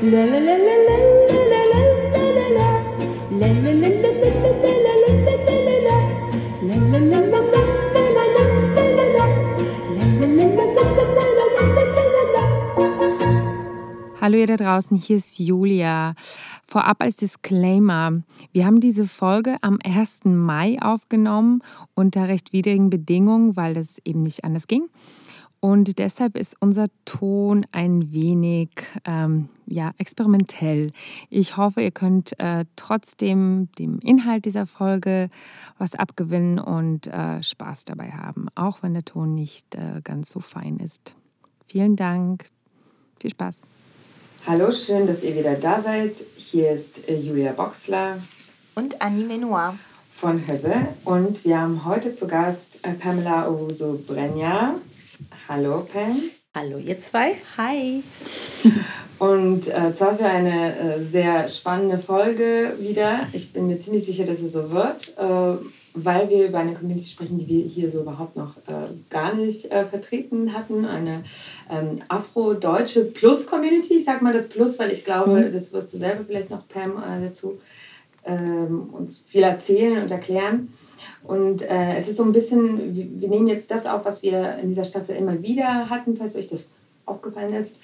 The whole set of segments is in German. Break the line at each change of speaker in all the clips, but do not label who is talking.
Hallo ihr da draußen, hier ist Julia. Vorab als Disclaimer, wir haben diese Folge am 1. Mai aufgenommen unter recht widrigen Bedingungen, weil das eben nicht anders ging. Und deshalb ist unser Ton ein wenig ähm, ja, experimentell. Ich hoffe, ihr könnt äh, trotzdem dem Inhalt dieser Folge was abgewinnen und äh, Spaß dabei haben, auch wenn der Ton nicht äh, ganz so fein ist. Vielen Dank. Viel Spaß.
Hallo, schön, dass ihr wieder da seid. Hier ist äh, Julia Boxler
und Annie Menoir
von Höse. Und wir haben heute zu Gast äh, Pamela Owusu-Brenja. Hallo Pam.
Hallo ihr zwei. Hi.
Und äh, zwar für eine äh, sehr spannende Folge wieder. Ich bin mir ziemlich sicher, dass es so wird, äh, weil wir über eine Community sprechen, die wir hier so überhaupt noch äh, gar nicht äh, vertreten hatten. Eine ähm, afro-deutsche Plus-Community. Ich sag mal das Plus, weil ich glaube, mhm. das wirst du selber vielleicht noch, Pam, äh, dazu ähm, uns viel erzählen und erklären. Und äh, es ist so ein bisschen, wir nehmen jetzt das auf, was wir in dieser Staffel immer wieder hatten, falls euch das aufgefallen ist,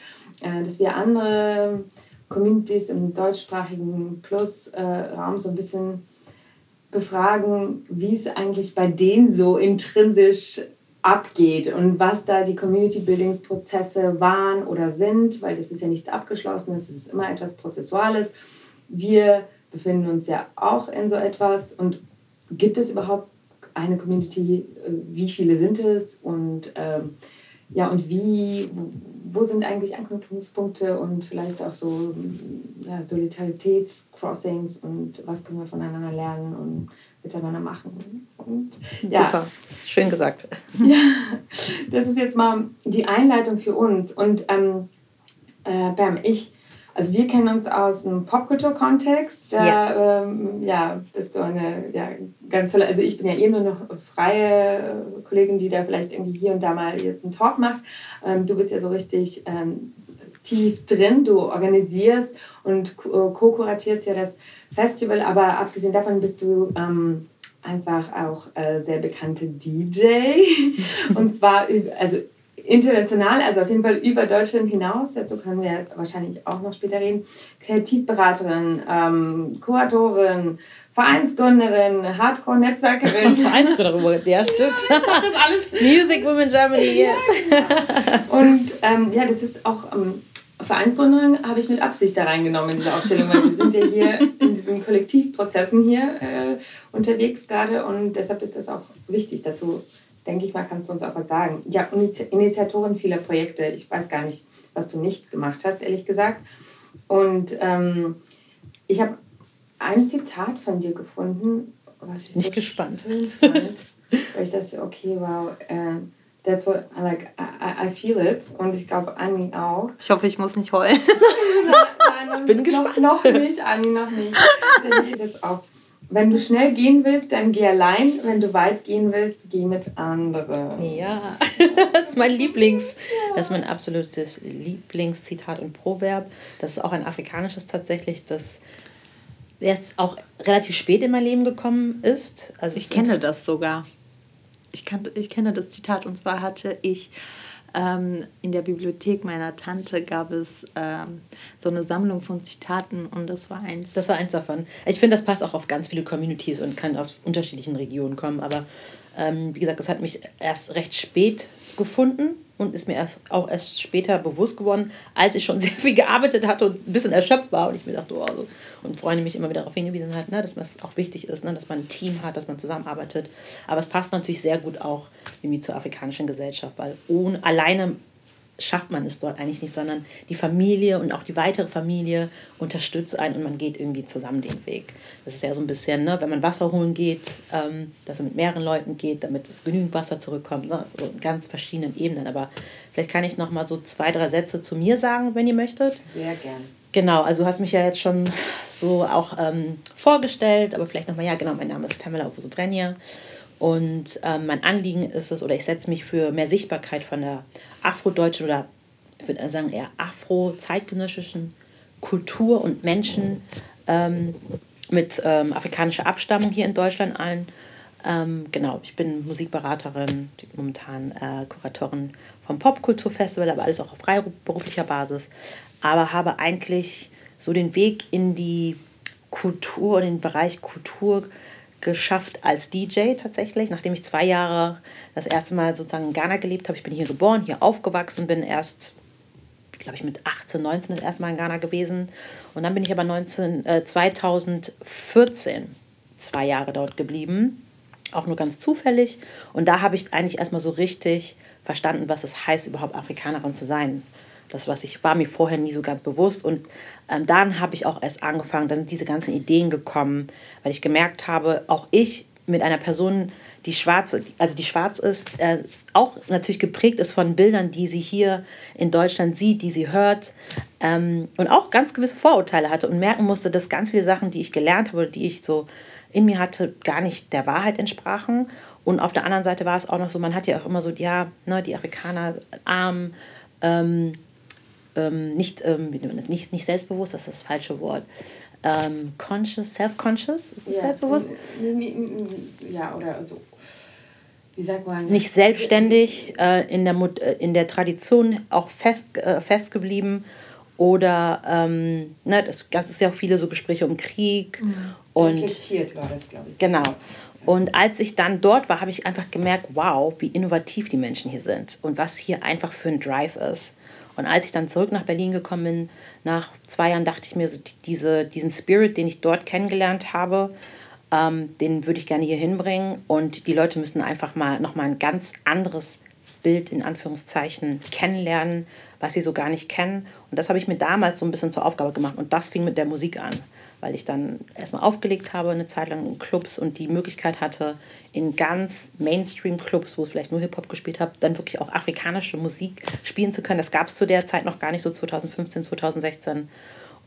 äh, dass wir andere Communities im deutschsprachigen Plus-Raum so ein bisschen befragen, wie es eigentlich bei denen so intrinsisch abgeht und was da die Community-Buildings-Prozesse waren oder sind, weil das ist ja nichts Abgeschlossenes, es ist immer etwas Prozessuales. Wir befinden uns ja auch in so etwas und gibt es überhaupt eine Community? Äh, wie viele sind es? Und ähm, ja, und wie, wo sind eigentlich Anknüpfungspunkte und vielleicht auch so ja, Solidaritätscrossings und was können wir voneinander lernen und miteinander machen. Und,
ja. Super, schön gesagt.
Ja, das ist jetzt mal die Einleitung für uns. Und ähm, äh, Bam, ich also wir kennen uns aus dem Popkultur-Kontext. Da ja. Ähm, ja, bist du eine ja, ganz tolle, also ich bin ja eh nur noch freie Kollegin, die da vielleicht irgendwie hier und da mal jetzt einen Talk macht. Ähm, du bist ja so richtig ähm, tief drin, du organisierst und co-kuratierst ja das Festival, aber abgesehen davon bist du ähm, einfach auch äh, sehr bekannte DJ. und zwar, also international, also auf jeden Fall über Deutschland hinaus, dazu können wir wahrscheinlich auch noch später reden, Kreativberaterin, ähm, Kuratorin, Vereinsgründerin, Hardcore-Netzwerkerin.
Vereinsgründerin, der stimmt. das alles. Music Women Germany, yes.
Ja, genau. Und ähm, ja, das ist auch ähm, Vereinsgründerin habe ich mit Absicht da reingenommen in diese Aufzählung, weil wir sind ja hier in diesen Kollektivprozessen hier äh, unterwegs gerade und deshalb ist das auch wichtig dazu denke ich mal, kannst du uns auch was sagen. Ja, Initiatorin vieler Projekte. Ich weiß gar nicht, was du nicht gemacht hast, ehrlich gesagt. Und ähm, ich habe ein Zitat von dir gefunden,
was ich nicht so gespannt
fand, weil ich dachte, okay, wow, uh, that's what I like, I, I feel it. Und ich glaube, Anni auch.
Ich hoffe, ich muss nicht heulen.
nein, nein, ich bin noch, gespannt. Noch nicht, Anni, noch nicht. Dann geht es auf. Wenn du schnell gehen willst, dann geh allein. Wenn du weit gehen willst, geh mit anderen.
Ja, das ist mein Lieblings, das ist mein absolutes Lieblingszitat und Proverb. Das ist auch ein afrikanisches tatsächlich, das erst auch relativ spät in mein Leben gekommen ist.
Also ich kenne das sogar. Ich, kann, ich kenne das Zitat und zwar hatte ich ähm, in der Bibliothek meiner Tante gab es ähm, so eine Sammlung von Zitaten und das war eins.
Das war eins davon. Ich finde, das passt auch auf ganz viele Communities und kann aus unterschiedlichen Regionen kommen. Aber ähm, wie gesagt, das hat mich erst recht spät gefunden und ist mir erst auch erst später bewusst geworden, als ich schon sehr viel gearbeitet hatte und ein bisschen erschöpft war und ich mir dachte, oh, also, und Freunde mich immer wieder darauf hingewiesen hat, ne, dass es auch wichtig ist, ne, dass man ein Team hat, dass man zusammenarbeitet. Aber es passt natürlich sehr gut auch irgendwie zur afrikanischen Gesellschaft, weil ohne, alleine schafft man es dort eigentlich nicht, sondern die Familie und auch die weitere Familie unterstützt einen und man geht irgendwie zusammen den Weg. Das ist ja so ein bisschen, ne, wenn man Wasser holen geht, ähm, dass man mit mehreren Leuten geht, damit es genügend Wasser zurückkommt. Ne, so in ganz verschiedenen Ebenen. Aber vielleicht kann ich noch mal so zwei, drei Sätze zu mir sagen, wenn ihr möchtet.
Sehr gern.
Genau, also du hast mich ja jetzt schon so auch ähm, vorgestellt, aber vielleicht nochmal, ja genau, mein Name ist Pamela Opusobrenja. Und ähm, mein Anliegen ist es, oder ich setze mich für mehr Sichtbarkeit von der afrodeutschen oder ich würde sagen eher afro-zeitgenössischen Kultur und Menschen ähm, mit ähm, afrikanischer Abstammung hier in Deutschland ein. Ähm, genau, ich bin Musikberaterin, momentan äh, Kuratorin vom Popkulturfestival, aber alles auch auf freiberuflicher Basis. Aber habe eigentlich so den Weg in die Kultur, in den Bereich Kultur geschafft als DJ tatsächlich, nachdem ich zwei Jahre das erste Mal sozusagen in Ghana gelebt habe. Ich bin hier geboren, hier aufgewachsen, bin erst, glaube ich, mit 18, 19 das erste Mal in Ghana gewesen. Und dann bin ich aber 19, äh, 2014 zwei Jahre dort geblieben, auch nur ganz zufällig. Und da habe ich eigentlich erstmal so richtig verstanden, was es heißt, überhaupt Afrikanerin zu sein. Das, was ich war mir vorher nie so ganz bewusst. Und ähm, dann habe ich auch erst angefangen, da sind diese ganzen Ideen gekommen, weil ich gemerkt habe, auch ich mit einer Person, die schwarz, also die schwarz ist, äh, auch natürlich geprägt ist von Bildern, die sie hier in Deutschland sieht, die sie hört ähm, und auch ganz gewisse Vorurteile hatte und merken musste, dass ganz viele Sachen, die ich gelernt habe, die ich so in mir hatte, gar nicht der Wahrheit entsprachen. Und auf der anderen Seite war es auch noch so, man hat ja auch immer so, ja, ne, die Afrikaner arm, ähm, ähm, nicht, ähm, nicht, nicht selbstbewusst, das ist das falsche Wort. Ähm, conscious, self-conscious, ist das ja, selbstbewusst?
Ja, oder so. Wie sagt man?
Nicht selbstständig, äh, in, der, äh, in der Tradition auch fest, äh, festgeblieben. Oder, ähm, ne, das, das ist ja auch viele so Gespräche um Krieg. Mhm. Und Reflektiert war das, glaube ich. Genau. Und als ich dann dort war, habe ich einfach gemerkt, wow, wie innovativ die Menschen hier sind und was hier einfach für ein Drive ist. Und als ich dann zurück nach Berlin gekommen bin, nach zwei Jahren, dachte ich mir, so diese, diesen Spirit, den ich dort kennengelernt habe, ähm, den würde ich gerne hier hinbringen. Und die Leute müssen einfach mal nochmal ein ganz anderes Bild in Anführungszeichen kennenlernen, was sie so gar nicht kennen. Und das habe ich mir damals so ein bisschen zur Aufgabe gemacht. Und das fing mit der Musik an weil ich dann erstmal aufgelegt habe, eine Zeit lang in Clubs und die Möglichkeit hatte, in ganz Mainstream-Clubs, wo es vielleicht nur Hip-Hop gespielt habe, dann wirklich auch afrikanische Musik spielen zu können. Das gab es zu der Zeit noch gar nicht, so 2015, 2016.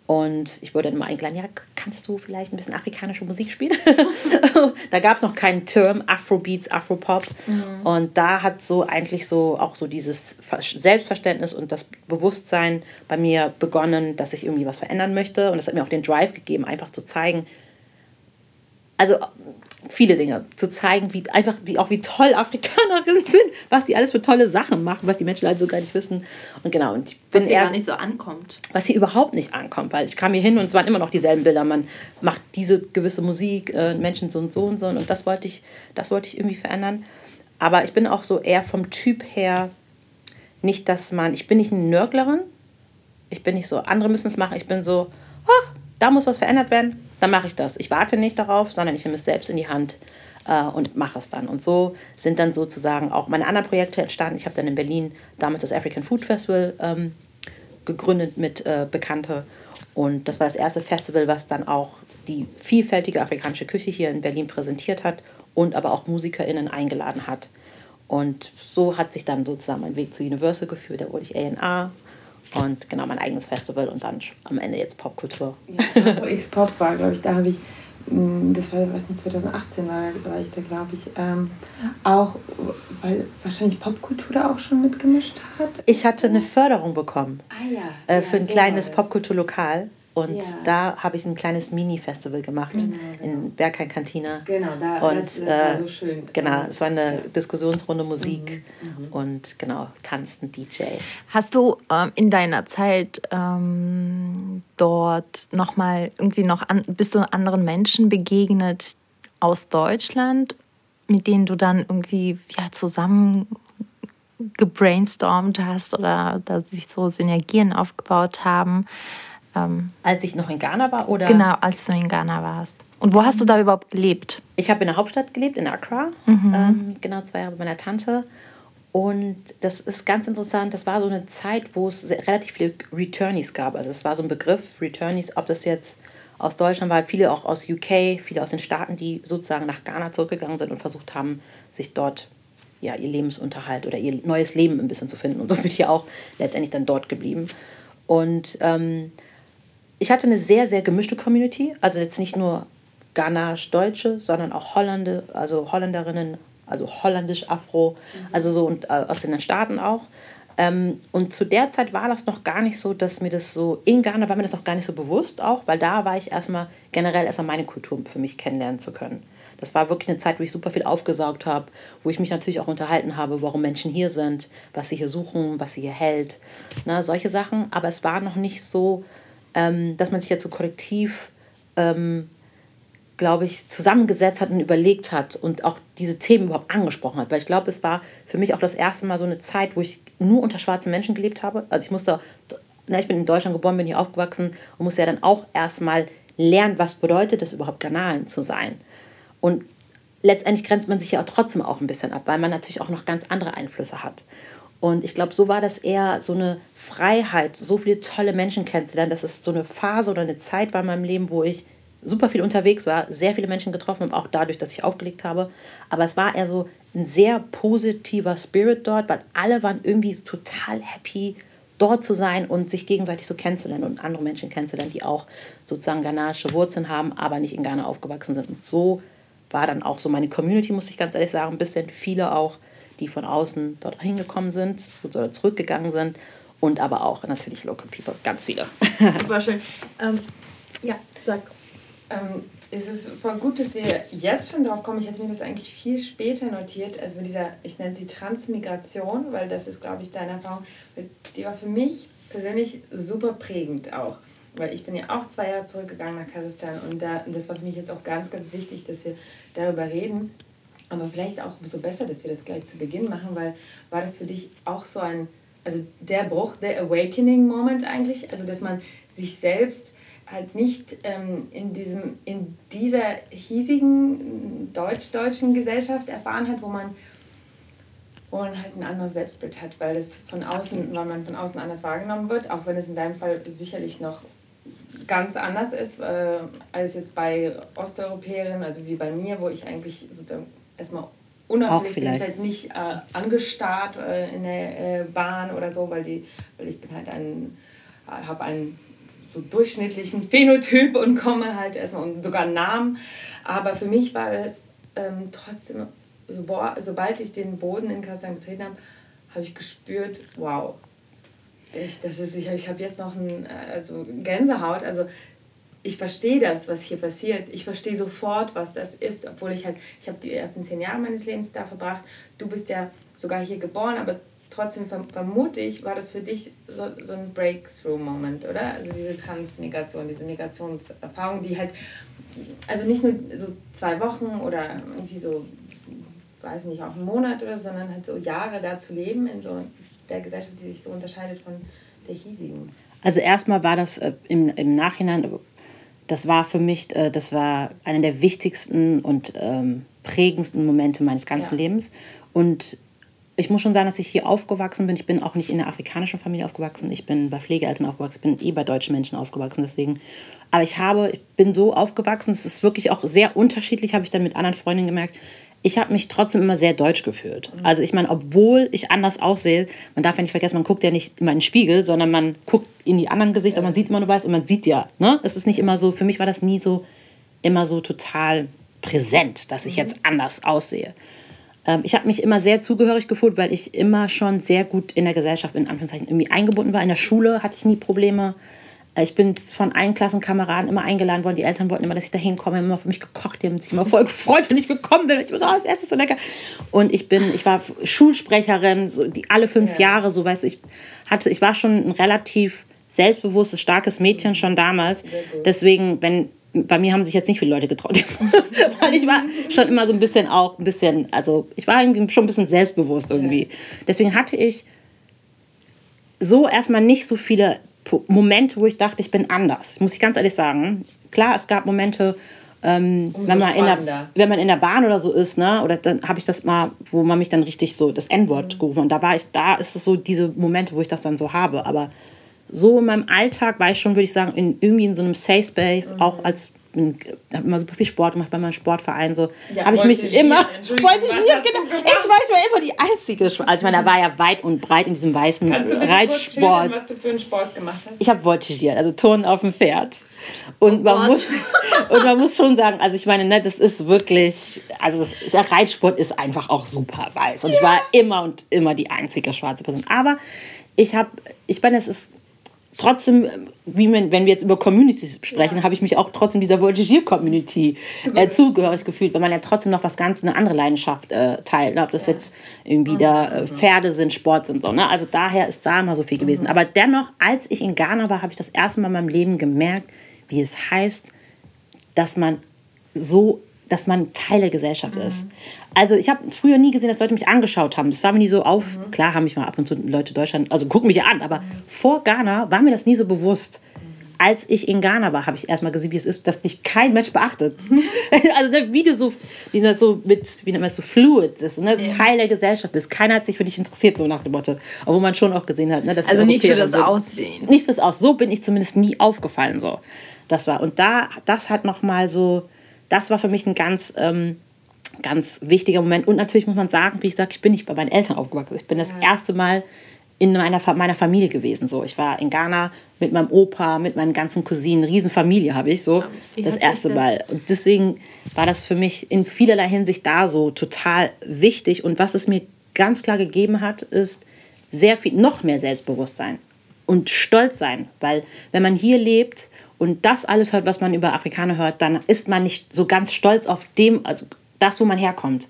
Und ich wurde dann mal eingeladen, ja, kannst du vielleicht ein bisschen afrikanische Musik spielen? da gab es noch keinen Term, Afrobeats, Afropop. Mhm. Und da hat so eigentlich so auch so dieses Selbstverständnis und das Bewusstsein bei mir begonnen, dass ich irgendwie was verändern möchte. Und das hat mir auch den Drive gegeben, einfach zu zeigen, also viele Dinge zu zeigen, wie einfach wie auch wie toll Afrikanerinnen sind, was die alles für tolle Sachen machen, was die Menschen halt so gar nicht wissen. Und genau, und ich
bin was hier gar nicht so ankommt.
Was hier überhaupt nicht ankommt, weil ich kam hier hin und es waren immer noch dieselben Bilder. Man macht diese gewisse Musik, äh, Menschen so und so und so und das wollte ich, das wollte ich irgendwie verändern. Aber ich bin auch so eher vom Typ her nicht, dass man, ich bin nicht eine Nörglerin. Ich bin nicht so, andere müssen es machen. Ich bin so, ach, da muss was verändert werden dann mache ich das. Ich warte nicht darauf, sondern ich nehme es selbst in die Hand äh, und mache es dann. Und so sind dann sozusagen auch meine anderen Projekte entstanden. Ich habe dann in Berlin damals das African Food Festival ähm, gegründet mit äh, Bekannte. Und das war das erste Festival, was dann auch die vielfältige afrikanische Küche hier in Berlin präsentiert hat und aber auch MusikerInnen eingeladen hat. Und so hat sich dann sozusagen mein Weg zu Universal geführt. Da wurde ich A&R und genau mein eigenes Festival und dann am Ende jetzt Popkultur.
Ja, wo X-Pop war, glaube ich, da habe ich, mm, das war, was nicht, 2018 war, war ich da, glaube ich, ähm, auch, weil wahrscheinlich Popkultur da auch schon mitgemischt hat.
Ich hatte eine Förderung bekommen. Ah ja. Äh, für ja, ein kleines Popkulturlokal. Und ja. da habe ich ein kleines Mini-Festival gemacht genau, genau. in Bergheim Kantine. Genau, da, und, das, das war äh, so schön. Genau, es war eine Diskussionsrunde Musik mhm, mhm. und genau, tanzen DJ.
Hast du ähm, in deiner Zeit ähm, dort nochmal irgendwie noch an, bist du anderen Menschen begegnet aus Deutschland, mit denen du dann irgendwie ja, zusammen gebrainstormt hast oder da sich so Synergien aufgebaut haben?
Ähm, als ich noch in Ghana war, oder?
Genau, als du in Ghana warst. Und wo hast du da überhaupt gelebt?
Ich habe in der Hauptstadt gelebt, in Accra. Mhm. Ähm, genau zwei Jahre bei meiner Tante. Und das ist ganz interessant. Das war so eine Zeit, wo es relativ viele Returnees gab. Also es war so ein Begriff, Returnees, ob das jetzt aus Deutschland war, viele auch aus UK, viele aus den Staaten, die sozusagen nach Ghana zurückgegangen sind und versucht haben, sich dort ja, ihr Lebensunterhalt oder ihr neues Leben ein bisschen zu finden. Und so bin ich ja auch letztendlich dann dort geblieben. Und ähm, ich hatte eine sehr, sehr gemischte Community. Also jetzt nicht nur Ghanasch-Deutsche, sondern auch Hollande, also Holländerinnen, also holländisch, Afro, mhm. also so und äh, aus den Staaten auch. Ähm, und zu der Zeit war das noch gar nicht so, dass mir das so, in Ghana war mir das noch gar nicht so bewusst auch, weil da war ich erstmal generell erstmal meine Kultur für mich kennenlernen zu können. Das war wirklich eine Zeit, wo ich super viel aufgesaugt habe, wo ich mich natürlich auch unterhalten habe, warum Menschen hier sind, was sie hier suchen, was sie hier hält, ne, solche Sachen. Aber es war noch nicht so, ähm, dass man sich jetzt so kollektiv, ähm, glaube ich, zusammengesetzt hat und überlegt hat und auch diese Themen überhaupt angesprochen hat. Weil ich glaube, es war für mich auch das erste Mal so eine Zeit, wo ich nur unter schwarzen Menschen gelebt habe. Also ich musste, na, ich bin in Deutschland geboren, bin hier aufgewachsen und musste ja dann auch erstmal lernen, was bedeutet es überhaupt, Ghanaen zu sein. Und letztendlich grenzt man sich ja trotzdem auch ein bisschen ab, weil man natürlich auch noch ganz andere Einflüsse hat. Und ich glaube, so war das eher so eine Freiheit, so viele tolle Menschen kennenzulernen. dass es so eine Phase oder eine Zeit war in meinem Leben, wo ich super viel unterwegs war, sehr viele Menschen getroffen habe, auch dadurch, dass ich aufgelegt habe. Aber es war eher so ein sehr positiver Spirit dort, weil alle waren irgendwie total happy, dort zu sein und sich gegenseitig so kennenzulernen und andere Menschen kennenzulernen, die auch sozusagen ghanaische Wurzeln haben, aber nicht in Ghana aufgewachsen sind. Und so war dann auch so meine Community, muss ich ganz ehrlich sagen, ein bisschen viele auch, die von außen dort hingekommen sind oder zurückgegangen sind und aber auch natürlich Local People, ganz viele.
Super schön. Ähm, ja, sag.
Ähm, es ist voll gut, dass wir jetzt schon drauf kommen. Ich hätte mir das eigentlich viel später notiert, also mit dieser, ich nenne sie Transmigration, weil das ist, glaube ich, deine Erfahrung. Die war für mich persönlich super prägend auch weil ich bin ja auch zwei Jahre zurückgegangen nach Kasachstan und da, und das war für mich jetzt auch ganz, ganz wichtig, dass wir darüber reden. Aber vielleicht auch umso besser, dass wir das gleich zu Beginn machen, weil war das für dich auch so ein, also der Bruch, der Awakening-Moment eigentlich, also dass man sich selbst halt nicht ähm, in, diesem, in dieser hiesigen deutsch-deutschen Gesellschaft erfahren hat, wo man wo man halt ein anderes Selbstbild hat, weil es von außen, weil man von außen anders wahrgenommen wird, auch wenn es in deinem Fall sicherlich noch ganz anders ist äh, als jetzt bei Osteuropäerinnen, also wie bei mir, wo ich eigentlich sozusagen erstmal unabhängig bin, ich halt nicht äh, angestarrt äh, in der äh, Bahn oder so, weil, die, weil ich bin halt ein, äh, habe einen so durchschnittlichen Phänotyp und komme halt erstmal und sogar einen Namen. Aber für mich war das ähm, trotzdem, so, boah, sobald ich den Boden in Kastan getreten habe, habe ich gespürt, wow, ich, das ist, ich, ich habe jetzt noch ein, also Gänsehaut. Also ich verstehe das, was hier passiert. Ich verstehe sofort, was das ist, obwohl ich halt, ich habe die ersten zehn Jahre meines Lebens da verbracht. Du bist ja sogar hier geboren, aber trotzdem vermute ich, war das für dich so, so ein Breakthrough-Moment, oder? Also diese Transmigration, diese Migrationserfahrung, die halt, also nicht nur so zwei Wochen oder irgendwie so, weiß nicht, auch einen Monat oder so, sondern halt so Jahre da zu leben in so der Gesellschaft, die sich so unterscheidet von der hiesigen?
Also erstmal war das äh, im, im Nachhinein, das war für mich, äh, das war einer der wichtigsten und ähm, prägendsten Momente meines ganzen ja. Lebens. Und ich muss schon sagen, dass ich hier aufgewachsen bin. Ich bin auch nicht in einer afrikanischen Familie aufgewachsen. Ich bin bei Pflegeeltern aufgewachsen. Ich bin eh bei deutschen Menschen aufgewachsen. Deswegen. Aber ich habe, ich bin so aufgewachsen. Es ist wirklich auch sehr unterschiedlich, habe ich dann mit anderen Freundinnen gemerkt ich habe mich trotzdem immer sehr deutsch gefühlt. Also ich meine, obwohl ich anders aussehe, man darf ja nicht vergessen, man guckt ja nicht immer in den Spiegel, sondern man guckt in die anderen Gesichter, man sieht immer nur weiß und man sieht ja. Ne? Es ist nicht immer so, für mich war das nie so immer so total präsent, dass ich jetzt anders aussehe. Ähm, ich habe mich immer sehr zugehörig gefühlt, weil ich immer schon sehr gut in der Gesellschaft in Anführungszeichen irgendwie eingebunden war. In der Schule hatte ich nie Probleme. Äh, ich bin von allen Klassenkameraden immer eingeladen worden. Die Eltern wollten immer, dass ich da hinkomme, immer für mich gekocht. Die haben sich immer voll gefreut, wenn ich gekommen bin. Ich war so, oh, das Erste ist so lecker. Und ich bin, ich war Schulsprecherin, so die alle fünf ja. Jahre, so weißt du, ich hatte, ich war schon ein relativ selbstbewusstes, starkes Mädchen schon damals. Deswegen, wenn bei mir haben sich jetzt nicht viele Leute getraut, weil ich war schon immer so ein bisschen auch ein bisschen, also ich war irgendwie schon ein bisschen selbstbewusst irgendwie. Deswegen hatte ich so erstmal nicht so viele Momente, wo ich dachte, ich bin anders. Muss ich ganz ehrlich sagen. Klar, es gab Momente, ähm, wenn, man in der, wenn man in der Bahn oder so ist, ne, oder dann habe ich das mal, wo man mich dann richtig so das N-Wort mhm. gerufen und da war ich, da ist es so diese Momente, wo ich das dann so habe. Aber so in meinem Alltag war ich schon, würde ich sagen, in, irgendwie in so einem Safe Space, mhm. auch als habe immer super viel Sport gemacht bei meinem Sportverein. So ja, habe ich mich immer voltigiert. Genau. Ich weiß, war immer die einzige. Also ich meine, da war ja weit und breit in diesem weißen Kannst du Reitsport. was du für einen Sport gemacht hast? Ich habe voltigiert, also Turnen auf dem Pferd. Und, oh man muss, und man muss schon sagen, also ich meine, ne, das ist wirklich, also das, der Reitsport ist einfach auch super weiß. Und ja. ich war immer und immer die einzige schwarze Person. Aber ich habe, ich meine, es ist trotzdem, wie man, wenn wir jetzt über Communities sprechen, ja. habe ich mich auch trotzdem dieser Voltigier-Community äh, zugehörig gefühlt, weil man ja trotzdem noch was ganz, eine andere Leidenschaft äh, teilt. Ne? Ob das ja. jetzt irgendwie mhm. da äh, Pferde sind, Sport sind, so. Ne? Also daher ist da immer so viel gewesen. Mhm. Aber dennoch, als ich in Ghana war, habe ich das erste Mal in meinem Leben gemerkt, wie es heißt, dass man so dass man Teil der Gesellschaft mhm. ist. Also ich habe früher nie gesehen, dass Leute mich angeschaut haben. Das war mir nie so auf. Mhm. Klar haben mich mal ab und zu Leute Deutschland, also gucken mich ja an, aber mhm. vor Ghana war mir das nie so bewusst. Als ich in Ghana war, habe ich erstmal gesehen, wie es ist, dass dich kein Mensch beachtet. also ne, wie du so, wie das so mit, wie nennt man das so fluid ist, ne? Ja. Teil der Gesellschaft bist. Keiner hat sich für dich interessiert, so nach dem Motto. Obwohl man schon auch gesehen hat, ne, dass
Also nicht für das sind. Aussehen.
Nicht fürs Aussehen. So bin ich zumindest nie aufgefallen. So. Das war. Und da, das hat nochmal so das war für mich ein ganz, ähm, ganz wichtiger Moment. Und natürlich muss man sagen, wie ich sage, ich bin nicht bei meinen Eltern aufgewachsen. Ich bin das ja. erste Mal in meiner, meiner Familie gewesen. So. Ich war in Ghana mit meinem Opa, mit meinen ganzen Cousinen, Riesenfamilie habe ich so wie das erste? Mal. Und deswegen war das für mich in vielerlei Hinsicht da so total wichtig. Und was es mir ganz klar gegeben hat, ist sehr viel, noch mehr Selbstbewusstsein und Stolz sein. Weil wenn man hier lebt, und das alles hört, was man über Afrikaner hört, dann ist man nicht so ganz stolz auf dem, also das, wo man herkommt.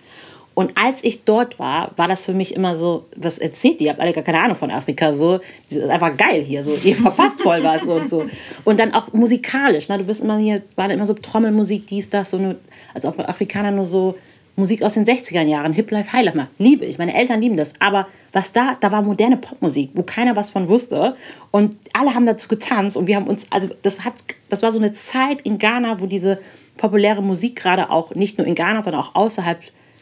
Und als ich dort war, war das für mich immer so, was erzählt ihr? Ihr habt alle gar keine Ahnung von Afrika. So, das ist einfach geil hier. So, ihr verpasst voll was so und so. Und dann auch musikalisch. Ne? Du bist immer hier, war immer so Trommelmusik, dies, das, so eine, als ob Afrikaner nur so Musik aus den 60er Jahren, Hip Life, High liebe ich. Meine Eltern lieben das. Aber was da, da war moderne Popmusik, wo keiner was von wusste. Und alle haben dazu getanzt und wir haben uns, also das hat, das war so eine Zeit in Ghana, wo diese populäre Musik gerade auch nicht nur in Ghana, sondern auch außerhalb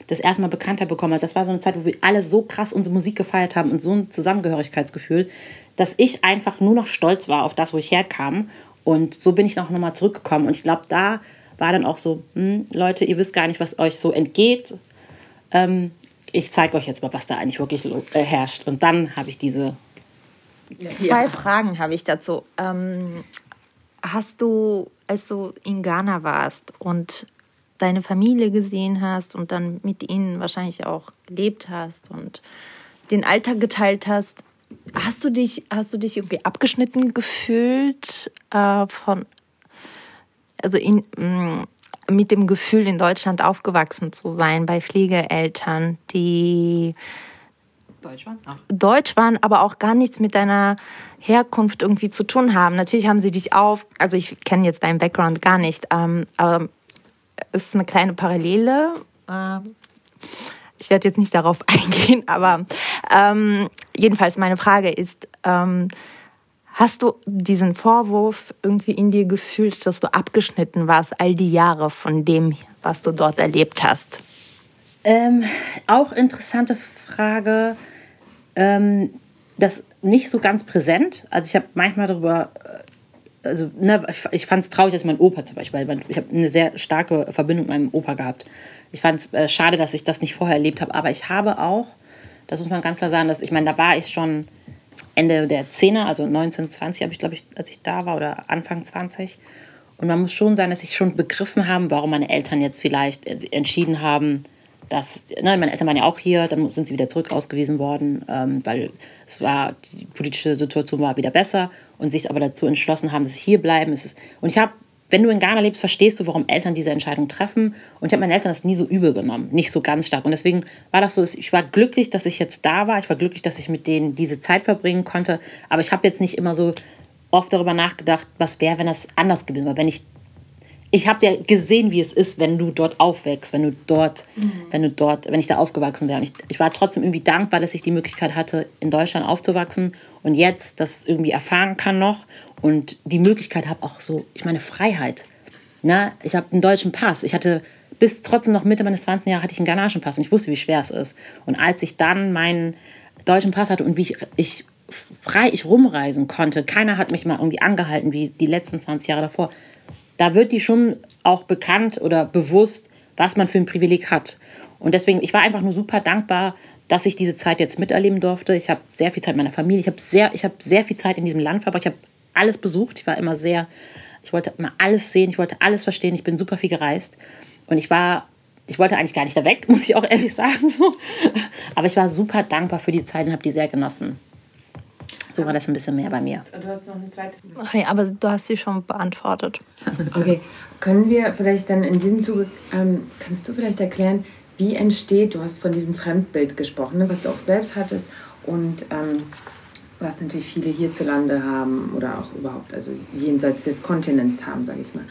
das erstmal bekannter bekommen hat. Das war so eine Zeit, wo wir alle so krass unsere Musik gefeiert haben und so ein Zusammengehörigkeitsgefühl, dass ich einfach nur noch stolz war auf das, wo ich herkam. Und so bin ich auch nochmal zurückgekommen. Und ich glaube, da war dann auch so, hm, Leute, ihr wisst gar nicht, was euch so entgeht. Ähm, ich zeige euch jetzt mal, was da eigentlich wirklich äh, herrscht. Und dann habe ich diese.
Zwei ja. Fragen habe ich dazu. Ähm, hast du, als du in Ghana warst und deine Familie gesehen hast und dann mit ihnen wahrscheinlich auch gelebt hast und den Alltag geteilt hast, hast du dich, hast du dich irgendwie abgeschnitten gefühlt äh, von also in, mm, mit dem Gefühl, in Deutschland aufgewachsen zu sein, bei Pflegeeltern, die Deutsch waren? Ach. Deutsch waren, aber auch gar nichts mit deiner Herkunft irgendwie zu tun haben. Natürlich haben sie dich auf, also ich kenne jetzt deinen Background gar nicht, ähm, aber es ist eine kleine Parallele. Ähm, ich werde jetzt nicht darauf eingehen, aber ähm, jedenfalls meine Frage ist, ähm, Hast du diesen Vorwurf irgendwie in dir gefühlt, dass du abgeschnitten warst all die Jahre von dem, was du dort erlebt hast?
Ähm, auch interessante Frage. Ähm, das nicht so ganz präsent. Also ich habe manchmal darüber, äh, also ne, ich fand es traurig, dass mein Opa zum Beispiel, weil ich habe eine sehr starke Verbindung mit meinem Opa gehabt. Ich fand es äh, schade, dass ich das nicht vorher erlebt habe, aber ich habe auch, das muss man ganz klar sagen, dass ich meine, da war ich schon Ende der 10er, also 19, 20 habe ich, glaube ich, als ich da war, oder Anfang 20. Und man muss schon sein, dass ich schon begriffen habe, warum meine Eltern jetzt vielleicht entschieden haben, dass, ne, meine Eltern waren ja auch hier, dann sind sie wieder zurück ausgewiesen worden, ähm, weil es war, die politische Situation war wieder besser und sich aber dazu entschlossen haben, dass sie hier bleiben. Es ist, und ich habe wenn du in Ghana lebst, verstehst du, warum Eltern diese Entscheidung treffen. Und ich habe meinen Eltern das nie so übel genommen, nicht so ganz stark. Und deswegen war das so, ich war glücklich, dass ich jetzt da war. Ich war glücklich, dass ich mit denen diese Zeit verbringen konnte. Aber ich habe jetzt nicht immer so oft darüber nachgedacht, was wäre, wenn das anders gewesen wäre. Wenn ich, ich habe ja gesehen, wie es ist, wenn du dort aufwächst, wenn du dort, mhm. wenn du dort, wenn ich da aufgewachsen wäre. Und ich, ich war trotzdem irgendwie dankbar, dass ich die Möglichkeit hatte, in Deutschland aufzuwachsen und jetzt das irgendwie erfahren kann noch und die Möglichkeit habe, auch so, ich meine, Freiheit. Na, ich habe einen deutschen Pass. Ich hatte bis trotzdem noch Mitte meines 20. Jahres hatte ich einen ghanaischen Pass und ich wusste, wie schwer es ist. Und als ich dann meinen deutschen Pass hatte und wie ich, ich frei ich rumreisen konnte, keiner hat mich mal irgendwie angehalten wie die letzten 20 Jahre davor, da wird die schon auch bekannt oder bewusst, was man für ein Privileg hat. Und deswegen, ich war einfach nur super dankbar, dass ich diese Zeit jetzt miterleben durfte. Ich habe sehr viel Zeit mit meiner Familie, ich habe sehr, hab sehr viel Zeit in diesem Land verbracht. Ich habe alles besucht. Ich war immer sehr, ich wollte immer alles sehen, ich wollte alles verstehen. Ich bin super viel gereist. Und ich war, ich wollte eigentlich gar nicht da weg, muss ich auch ehrlich sagen. So. Aber ich war super dankbar für die Zeit und habe die sehr genossen. So war das ein bisschen mehr bei mir.
Du hast noch eine zweite Frage.
Hey, aber du hast sie schon beantwortet.
Okay, können wir vielleicht dann in diesem Zuge, ähm, kannst du vielleicht erklären, wie entsteht, du hast von diesem Fremdbild gesprochen, ne, was du auch selbst hattest und ähm, was natürlich viele hierzulande haben oder auch überhaupt, also jenseits des Kontinents haben, sage ich mal.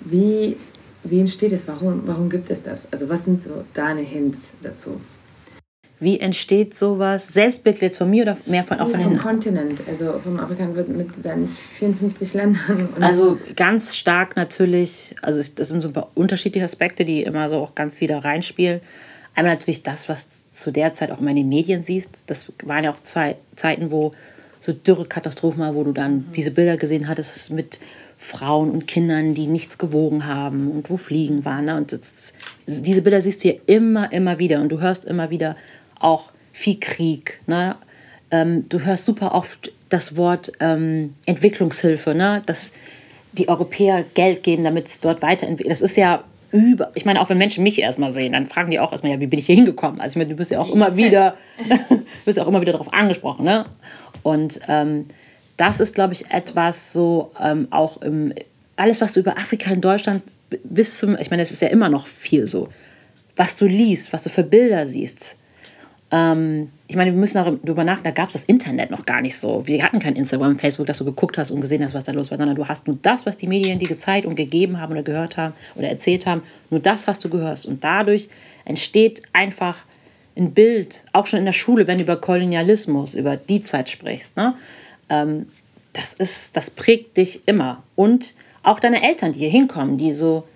Wie, wie entsteht es? Warum, warum gibt es das? Also was sind so deine Hints dazu?
Wie entsteht sowas? Selbstbild jetzt von mir oder mehr von auch von
Vom Kontinent, also vom Afrika wird mit seinen 54 Ländern.
Also ganz stark natürlich, also das sind so ein paar unterschiedliche Aspekte, die immer so auch ganz da reinspielen. Einmal natürlich das, was zu der Zeit auch immer in den Medien siehst. Das waren ja auch zwei Zeiten, wo so Dürrekatastrophen waren, wo du dann diese Bilder gesehen hattest mit Frauen und Kindern, die nichts gewogen haben und wo Fliegen waren. Ne? Und das, diese Bilder siehst du ja immer, immer wieder. Und du hörst immer wieder auch viel Krieg. Ne? ähm, du hörst super oft das Wort ähm, Entwicklungshilfe, ne? dass die Europäer Geld geben, damit es dort weiterentwickelt. Das ist ja über. Ich meine, auch wenn Menschen mich erstmal sehen, dann fragen die auch erstmal, ja, wie bin ich hier hingekommen? Also ich meine, du bist ja auch immer wieder, du bist ja auch immer wieder darauf angesprochen, ne? Und ähm, das ist, glaube ich, etwas so ähm, auch im, alles, was du über Afrika in Deutschland bis zum, ich meine, es ist ja immer noch viel so, was du liest, was du für Bilder siehst. Ähm, ich meine, wir müssen darüber nachdenken, da gab es das Internet noch gar nicht so. Wir hatten kein Instagram, Facebook, dass du geguckt hast und gesehen hast, was da los war, sondern du hast nur das, was die Medien dir gezeigt und gegeben haben oder gehört haben oder erzählt haben, nur das hast du gehört. Und dadurch entsteht einfach ein Bild, auch schon in der Schule, wenn du über Kolonialismus, über die Zeit sprichst. Ne? Ähm, das, ist, das prägt dich immer. Und auch deine Eltern, die hier hinkommen, die so,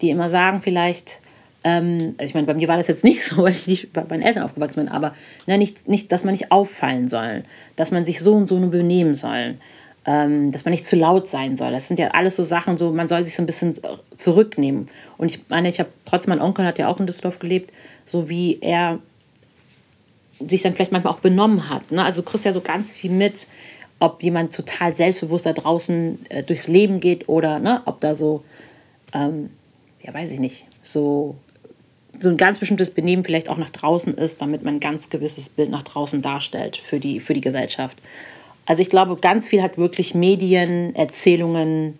die immer sagen vielleicht, ähm, also ich meine, bei mir war das jetzt nicht so, weil ich nicht bei meinen Eltern aufgewachsen bin, aber ne, nicht, nicht, dass man nicht auffallen soll, dass man sich so und so nur benehmen soll, ähm, dass man nicht zu laut sein soll. Das sind ja alles so Sachen, so man soll sich so ein bisschen zurücknehmen. Und ich meine, ich habe trotzdem, mein Onkel hat ja auch in Düsseldorf gelebt, so wie er sich dann vielleicht manchmal auch benommen hat. Ne? Also du kriegst ja so ganz viel mit, ob jemand total selbstbewusst da draußen äh, durchs Leben geht oder ne, ob da so, ähm, ja weiß ich nicht, so, so ein ganz bestimmtes Benehmen vielleicht auch nach draußen ist, damit man ein ganz gewisses Bild nach draußen darstellt für die, für die Gesellschaft. Also ich glaube, ganz viel hat wirklich Medien, Erzählungen,